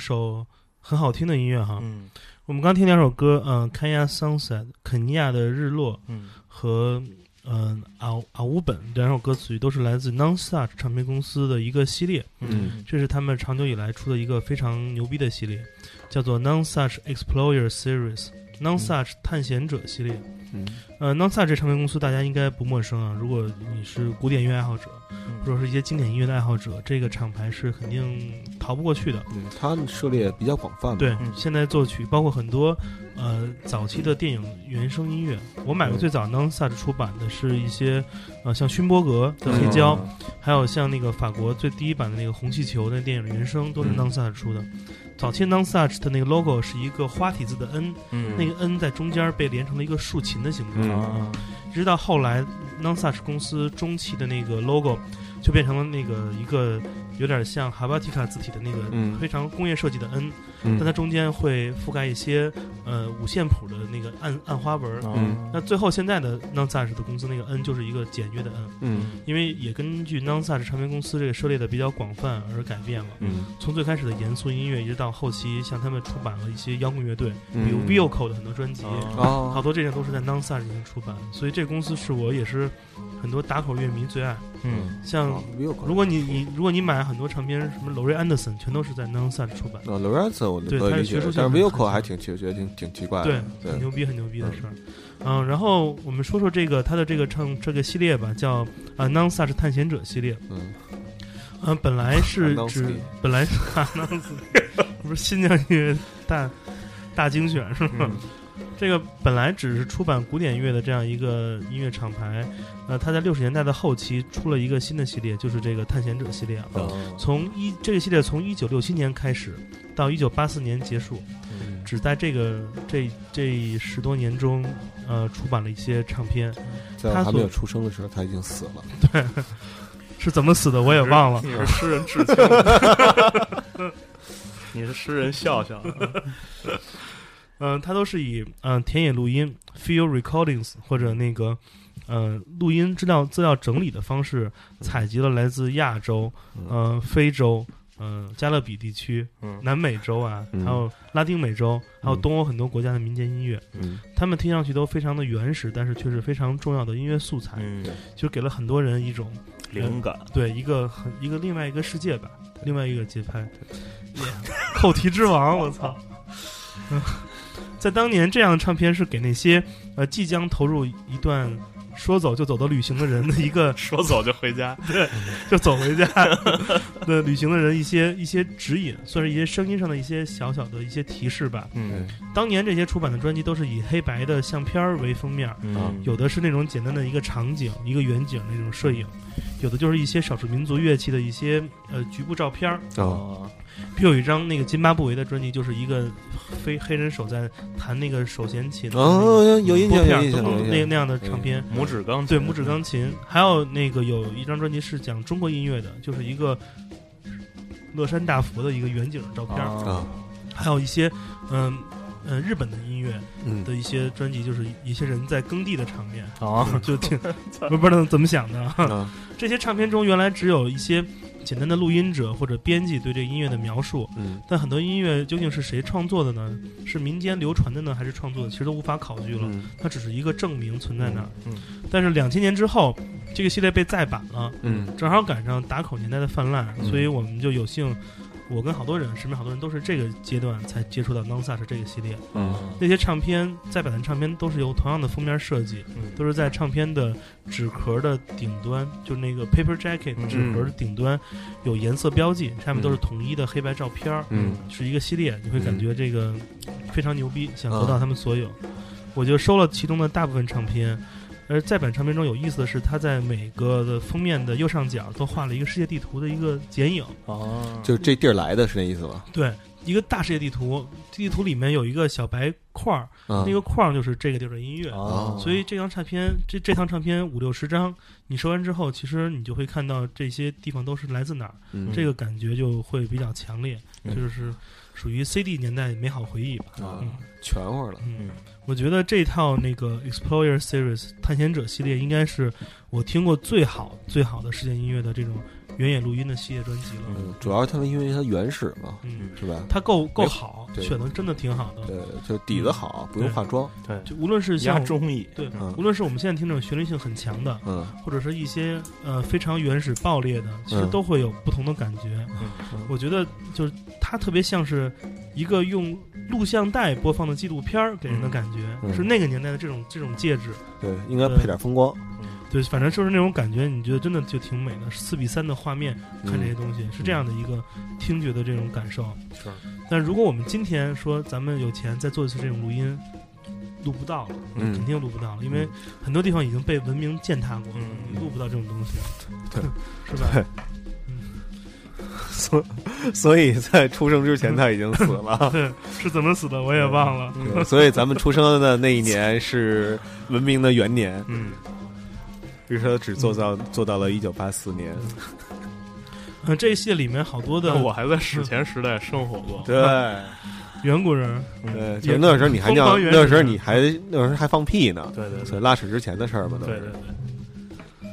Speaker 3: 首很好听的音乐哈。
Speaker 1: 嗯
Speaker 3: 我们刚听两首歌，嗯、肯亚 Sunset》肯尼亚的日落
Speaker 1: 嗯
Speaker 3: 和嗯啊啊乌本两首歌曲都是来自 Non Such 唱片公司的一个系列，
Speaker 2: 嗯
Speaker 3: 这是他们长久以来出的一个非常牛逼的系列，叫做 Non Such Explorer Series。Non Such 探险者系列，
Speaker 2: 嗯
Speaker 3: 呃，Non Such 这唱片公司大家应该不陌生啊。如果你是古典音乐爱好者，或者是一些经典音乐的爱好者，这个厂牌是肯定逃不过去的。
Speaker 2: 嗯，他们涉猎比较广泛嘛，
Speaker 3: 对，
Speaker 1: 嗯
Speaker 3: 现在作曲包括很多呃早期的电影原声音乐。我买过最早 Non Such 出版的是一些呃像勋伯格的黑胶，还有像那个法国最第一版的那个红气球那电影原声都是
Speaker 2: 嗯
Speaker 3: Non Such 出的。早期 Non Such 的那个 logo 是一个花体字的 N，
Speaker 1: 嗯
Speaker 3: 那个 N 在中间被连成了一个竖琴的形状。
Speaker 2: 嗯
Speaker 1: 啊
Speaker 3: 直到后来 Non Such 公司中期的那个 logo 就变成了那个一个有点像 Helvetica 字体的那个
Speaker 2: 嗯
Speaker 3: 非常工业设计的 N，、
Speaker 2: 嗯
Speaker 3: 但它中间会覆盖一些呃五线谱的那个暗暗花纹。
Speaker 2: 嗯
Speaker 3: 那最后现在的 Non Such 的公司那个 N 就是一个简约的 N，
Speaker 2: 嗯
Speaker 3: 因为也根据 Non Such 唱片公司这个涉猎的比较广泛而改变了。
Speaker 2: 嗯
Speaker 3: 从最开始的严肃音乐，一直到后期，像他们出版了一些摇滚乐队，
Speaker 2: 嗯
Speaker 3: 比如 Wilco 的很多专辑，
Speaker 2: 哦
Speaker 3: 好多这些都是在 Non Such 进行出版，所以这个公司是我也是很多打口乐迷最爱。
Speaker 1: 嗯
Speaker 3: 像如果你你如果你买很多唱片，什么 Laurie Anderson 全都是在 Non Such 出版，
Speaker 2: 啊 l o r e n z o 我
Speaker 3: 对
Speaker 2: 可以理解
Speaker 3: 它是学术，性
Speaker 2: 但是
Speaker 3: 很
Speaker 2: Wilco
Speaker 3: 很
Speaker 2: 还挺觉觉得挺挺奇怪的对，，
Speaker 3: 很牛逼很牛逼的事儿。嗯，然后我们说说这个他的这个唱这个系列吧，叫啊 Non Such 探险者系列。
Speaker 2: 嗯
Speaker 3: 嗯，本来是指本来是 Anonsky 不是新疆音乐大大精选是吗？
Speaker 1: 嗯
Speaker 3: 这个本来只是出版古典乐的这样一个音乐厂牌，呃，他在六十年代的后期出了一个新的系列，就是这个探险者系列啊。
Speaker 2: 哦
Speaker 3: 从一这个系列从一九六七年开始到一九八四年结束，
Speaker 2: 嗯
Speaker 3: 只在这个这这十多年中，呃，出版了一些唱片。
Speaker 2: 在
Speaker 3: 他所
Speaker 2: 还没有出生的时候，他已经死了。
Speaker 3: 对是怎么死的我也忘了。
Speaker 1: 你是诗人致敬，你是诗人笑笑，
Speaker 3: 嗯、它都是以嗯、呃田野录音 （field recordings） 或者那个呃录音资料资料整理的方式，采集了来自亚洲、呃非洲、呃加勒比地区、
Speaker 1: 嗯
Speaker 3: 南美洲啊，
Speaker 2: 嗯。
Speaker 3: 还有拉丁美洲，还有
Speaker 2: 嗯。
Speaker 3: 东欧很多国家的民间音乐，
Speaker 2: 嗯。
Speaker 3: 他们听上去都非常的原始，但是却是非常重要的音乐素材，
Speaker 1: 嗯，
Speaker 3: 就给了很多人一种
Speaker 1: 灵感，
Speaker 3: 对一个很一个另外一个世界吧，另外一个节拍，扣题之王，我操！在当年，这样的唱片是给那些呃即将投入一段说走就走的旅行的人的一个
Speaker 1: 说走就回家，对
Speaker 3: 就走回家。的旅行的人一些一些指引，算是一些声音上的一些小小的一些提示吧。
Speaker 1: 嗯。
Speaker 3: 当年这些出版的专辑都是以黑白的相片为封面，
Speaker 1: 嗯，
Speaker 3: 有的是那种简单的一个场景、一个远景那种摄影，有的就是一些少数民族乐器的一些呃局部照片儿。
Speaker 2: 哦
Speaker 1: 哦，
Speaker 3: 比如有一张那个津巴布韦的专辑，就是一个非黑人手在弹那个手弦琴的那个
Speaker 2: 哦，有印象，
Speaker 3: 拨片儿
Speaker 2: 有印象。
Speaker 3: 那那样的唱片。
Speaker 1: 拇指钢琴，
Speaker 3: 对拇指钢琴，还有那个有一张专辑是讲中国音乐的，就是一个乐山大佛的一个远景照片儿，
Speaker 1: 啊，
Speaker 2: 啊，
Speaker 3: 还有一些嗯嗯、呃日本的音乐
Speaker 2: 嗯。
Speaker 3: 的一些专辑，就是一些人在耕地的场面，
Speaker 1: 啊，
Speaker 3: 就挺不不知道怎么想的。这些唱片中原来只有一些简单的录音者或者编辑对这个音乐的描述，
Speaker 2: 嗯
Speaker 3: 但很多音乐究竟是谁创作的呢？是民间流传的呢，还是创作的？其实都无法考据了。
Speaker 2: 嗯
Speaker 3: 它只是一个证明存在那儿。
Speaker 1: 嗯
Speaker 3: 但是两千年之后，这个系列被再版了，
Speaker 2: 嗯
Speaker 3: 正好赶上打口年代的泛滥，
Speaker 2: 嗯
Speaker 3: 所以我们就有幸，我跟好多人，身边好多人都是这个阶段才接触到 Non Such 这个系列。
Speaker 2: 嗯。
Speaker 3: 那些唱片再版的唱片都是由同样的封面设计，
Speaker 1: 嗯。
Speaker 3: 都是在唱片的纸壳的顶端，就是那个 paper jacket
Speaker 1: 嗯。
Speaker 3: 纸壳的顶端有颜色标记，上面都是统一的黑白照片儿，
Speaker 2: 嗯。
Speaker 3: 是一个系列，你会感觉这个非常牛逼，想得
Speaker 2: 嗯
Speaker 3: 到他们所有。我就收了其中的大部分唱片，而在版唱片中有意思的是，它在每个的封面的右上角都画了一个世界地图的一个剪影，
Speaker 1: 哦，
Speaker 2: 就这地儿来的是那意思吧？
Speaker 3: 对，一个大世界地图，地图里面有一个小白块儿，
Speaker 2: 啊
Speaker 3: 那个块儿就是这个地儿的音乐。
Speaker 1: 啊，
Speaker 3: 所以这张唱片，这这趟唱片五六十张，你收完之后，其实你就会看到这些地方都是来自哪儿，
Speaker 2: 嗯
Speaker 3: 这个感觉就会比较强烈，
Speaker 1: 嗯
Speaker 3: 就是属于 CD 年代美好回忆吧。
Speaker 2: 啊
Speaker 3: 嗯
Speaker 2: 全乎了。
Speaker 3: 嗯，我觉得这套那个 Explorer Series 探险者系列应该是我听过最好最好的世界音乐的这种原野录音的系列专辑了。
Speaker 2: 嗯，主要是他们因为它原始嘛，
Speaker 3: 嗯，
Speaker 2: 是吧？
Speaker 3: 它够够好，选的真的挺好的。
Speaker 2: 对，就底子好，不用化妆。
Speaker 1: 对，
Speaker 3: 就无论是
Speaker 1: 压
Speaker 3: 像
Speaker 1: 中意，
Speaker 3: 对
Speaker 2: 嗯，
Speaker 3: 无论是我们现在听这种旋律性很强的，
Speaker 2: 嗯
Speaker 3: 或者是一些呃非常原始爆裂的，其实
Speaker 2: 嗯
Speaker 3: 都会有不同的感觉。
Speaker 1: 嗯
Speaker 3: 我觉得就是它特别像是一个用录像带播放的纪录片儿给人的感觉，
Speaker 2: 嗯
Speaker 3: 是那个年代的这种这种介质。
Speaker 2: 对，应该配点风光。
Speaker 3: 对，反正就是那种感觉，你觉得真的就挺美的。四比三的画面看这些
Speaker 2: 嗯
Speaker 3: 东西、是这样的一个听觉的这种感受。
Speaker 1: 是，
Speaker 3: 但如果我们今天说咱们有钱再做一次这种录音，录不到了，
Speaker 2: 嗯
Speaker 3: 肯定录不到了，因为很多地方已经被文明践踏过，
Speaker 1: 嗯
Speaker 3: 你录不到这种东西，
Speaker 2: 对，
Speaker 3: 是吧？
Speaker 2: 对所所以在出生之前他已经死了。
Speaker 3: 对，是怎么死的我也忘了。
Speaker 2: 所以咱们出生的那一年 是文明的元年，
Speaker 1: 嗯，
Speaker 2: 于是他只做到做到了一九八四年。
Speaker 3: 嗯，这一系列里面好多的
Speaker 1: 我还在史前时代生活过，
Speaker 2: 对。
Speaker 3: 远古人，
Speaker 2: 对，就那时候你还尿，那时候你还那时候还放屁呢。
Speaker 1: 对。对
Speaker 2: 所以拉屎之前的事儿嘛，都
Speaker 1: 对对对，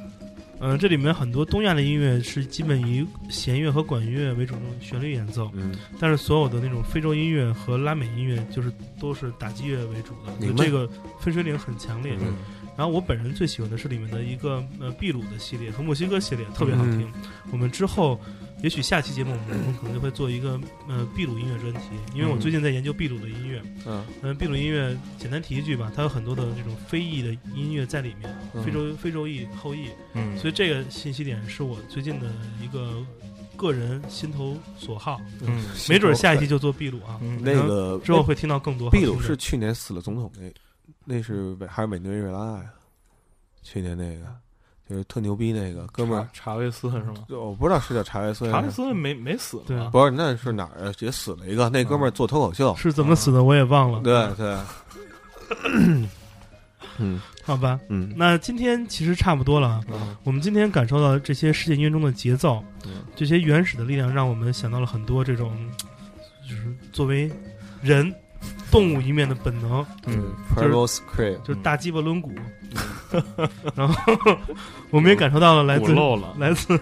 Speaker 3: 嗯、这里面很多东亚的音乐是基本以弦乐和管乐为主的旋律演奏，
Speaker 2: 嗯，
Speaker 3: 但是所有的那种非洲音乐和拉美音乐就是都是打击乐为主的，就这个分水岭很强烈。
Speaker 2: 嗯
Speaker 3: 然后我本人最喜欢的是里面的一个呃秘鲁的系列和墨西哥系列，特别好听。我们之后也许下期节目我们我们可能就会做一个呃秘鲁音乐专题，因为我最近在研究秘鲁的音乐。
Speaker 2: 嗯
Speaker 3: 嗯，秘鲁音乐简单提一句吧，它有很多的这种非裔的音乐在里面，
Speaker 2: 嗯
Speaker 3: 非洲非洲裔后裔，
Speaker 1: 嗯，
Speaker 3: 所以这个信息点是我最近的一个个人心头所好。
Speaker 1: 嗯
Speaker 3: 没准下一期就做秘鲁啊，
Speaker 1: 嗯
Speaker 2: 那个
Speaker 3: 之后会听到更多。
Speaker 2: 秘鲁是去年死了总统那，那是委还是委内瑞拉呀？去年那个就是特牛逼那个哥们儿，
Speaker 1: 查韦斯是吗？
Speaker 2: 我不知道是叫查韦斯
Speaker 1: 查韦斯没没死
Speaker 3: 对？
Speaker 2: 不是那是哪儿啊？也死了一个，那哥们儿做脱口秀，
Speaker 3: 是怎么死的我也忘了。
Speaker 2: 对对，嗯
Speaker 3: 好吧，
Speaker 2: 嗯
Speaker 3: 那今天其实差不多了我们今天感受到这些世界音乐中的节奏，
Speaker 2: 嗯
Speaker 3: 这些原始的力量，让我们想到了很多这种，就是作为人、动物一面的本能，
Speaker 2: 嗯 p r v
Speaker 3: 就是大鸡巴抡鼓。然后我们也感受到了来自
Speaker 1: 漏了，
Speaker 3: 来自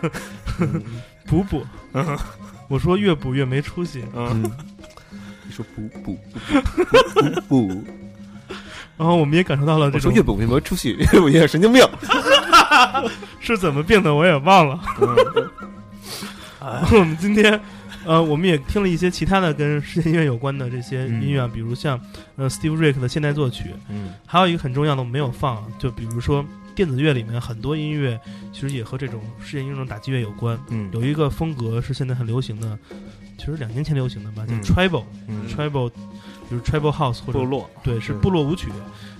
Speaker 3: 补补。我说越补越没出息。
Speaker 1: 嗯，
Speaker 2: 嗯，你说不不不不不不，
Speaker 3: 然后我们也感受到了这种
Speaker 2: 越补越没出息，越补越神经病。
Speaker 3: 是怎么病的，我也忘了。我们今天，呃，我们也听了一些其他的跟世界音乐有关的这些音乐啊，比如像呃 Steve Reich 的现代作曲，
Speaker 1: 嗯。
Speaker 3: 还有一个很重要的我们没有放啊，就比如说电子乐里面很多音乐其实也和这种世界音乐中打击乐有关。
Speaker 1: 嗯，
Speaker 3: 有一个风格是现在很流行的，其实两年前流行的吧，叫
Speaker 1: 嗯。
Speaker 3: Tribal、
Speaker 1: 嗯。
Speaker 3: Tribal，比如 Tribal House 或者
Speaker 1: 部落，
Speaker 3: 对，是
Speaker 2: 嗯
Speaker 3: 部落舞曲。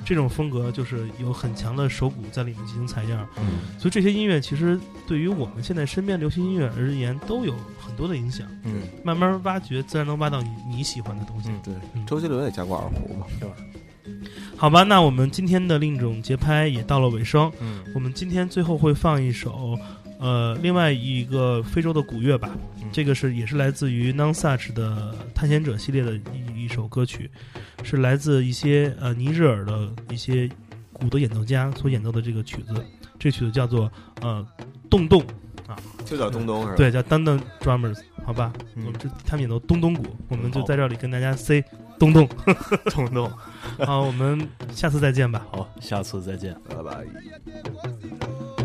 Speaker 3: 这种风格就是有很强的手鼓在里面进行采样，
Speaker 1: 嗯
Speaker 3: 所以这些音乐其实对于我们现在身边流行音乐而言都有很多的影响。
Speaker 1: 嗯
Speaker 3: 慢慢挖掘，自然能挖到你你喜欢的东西。
Speaker 1: 嗯
Speaker 2: 对
Speaker 3: 嗯，
Speaker 2: 周杰伦也加过二胡嘛，对吧
Speaker 3: 好吧，那我们今天的另一种节拍也到了尾声。
Speaker 1: 嗯
Speaker 3: 我们今天最后会放一首，呃，另外一个非洲的古乐吧。
Speaker 1: 嗯
Speaker 3: 这个是也是来自于 Non Such 的探险者系列的一一首歌曲，是来自一些呃尼日尔的一些鼓的演奏家所演奏的这个曲子。这曲子叫做呃洞洞啊，
Speaker 2: 就叫东东是吧？
Speaker 3: 对，叫 d u n d u n Drummers，好吧？
Speaker 1: 嗯
Speaker 3: 我们这他们演奏东东鼓，我们就在这里跟大家 say 东东。
Speaker 1: 东东，
Speaker 3: 好，我们下次再见吧。
Speaker 1: 好，下次再见。
Speaker 2: 拜拜。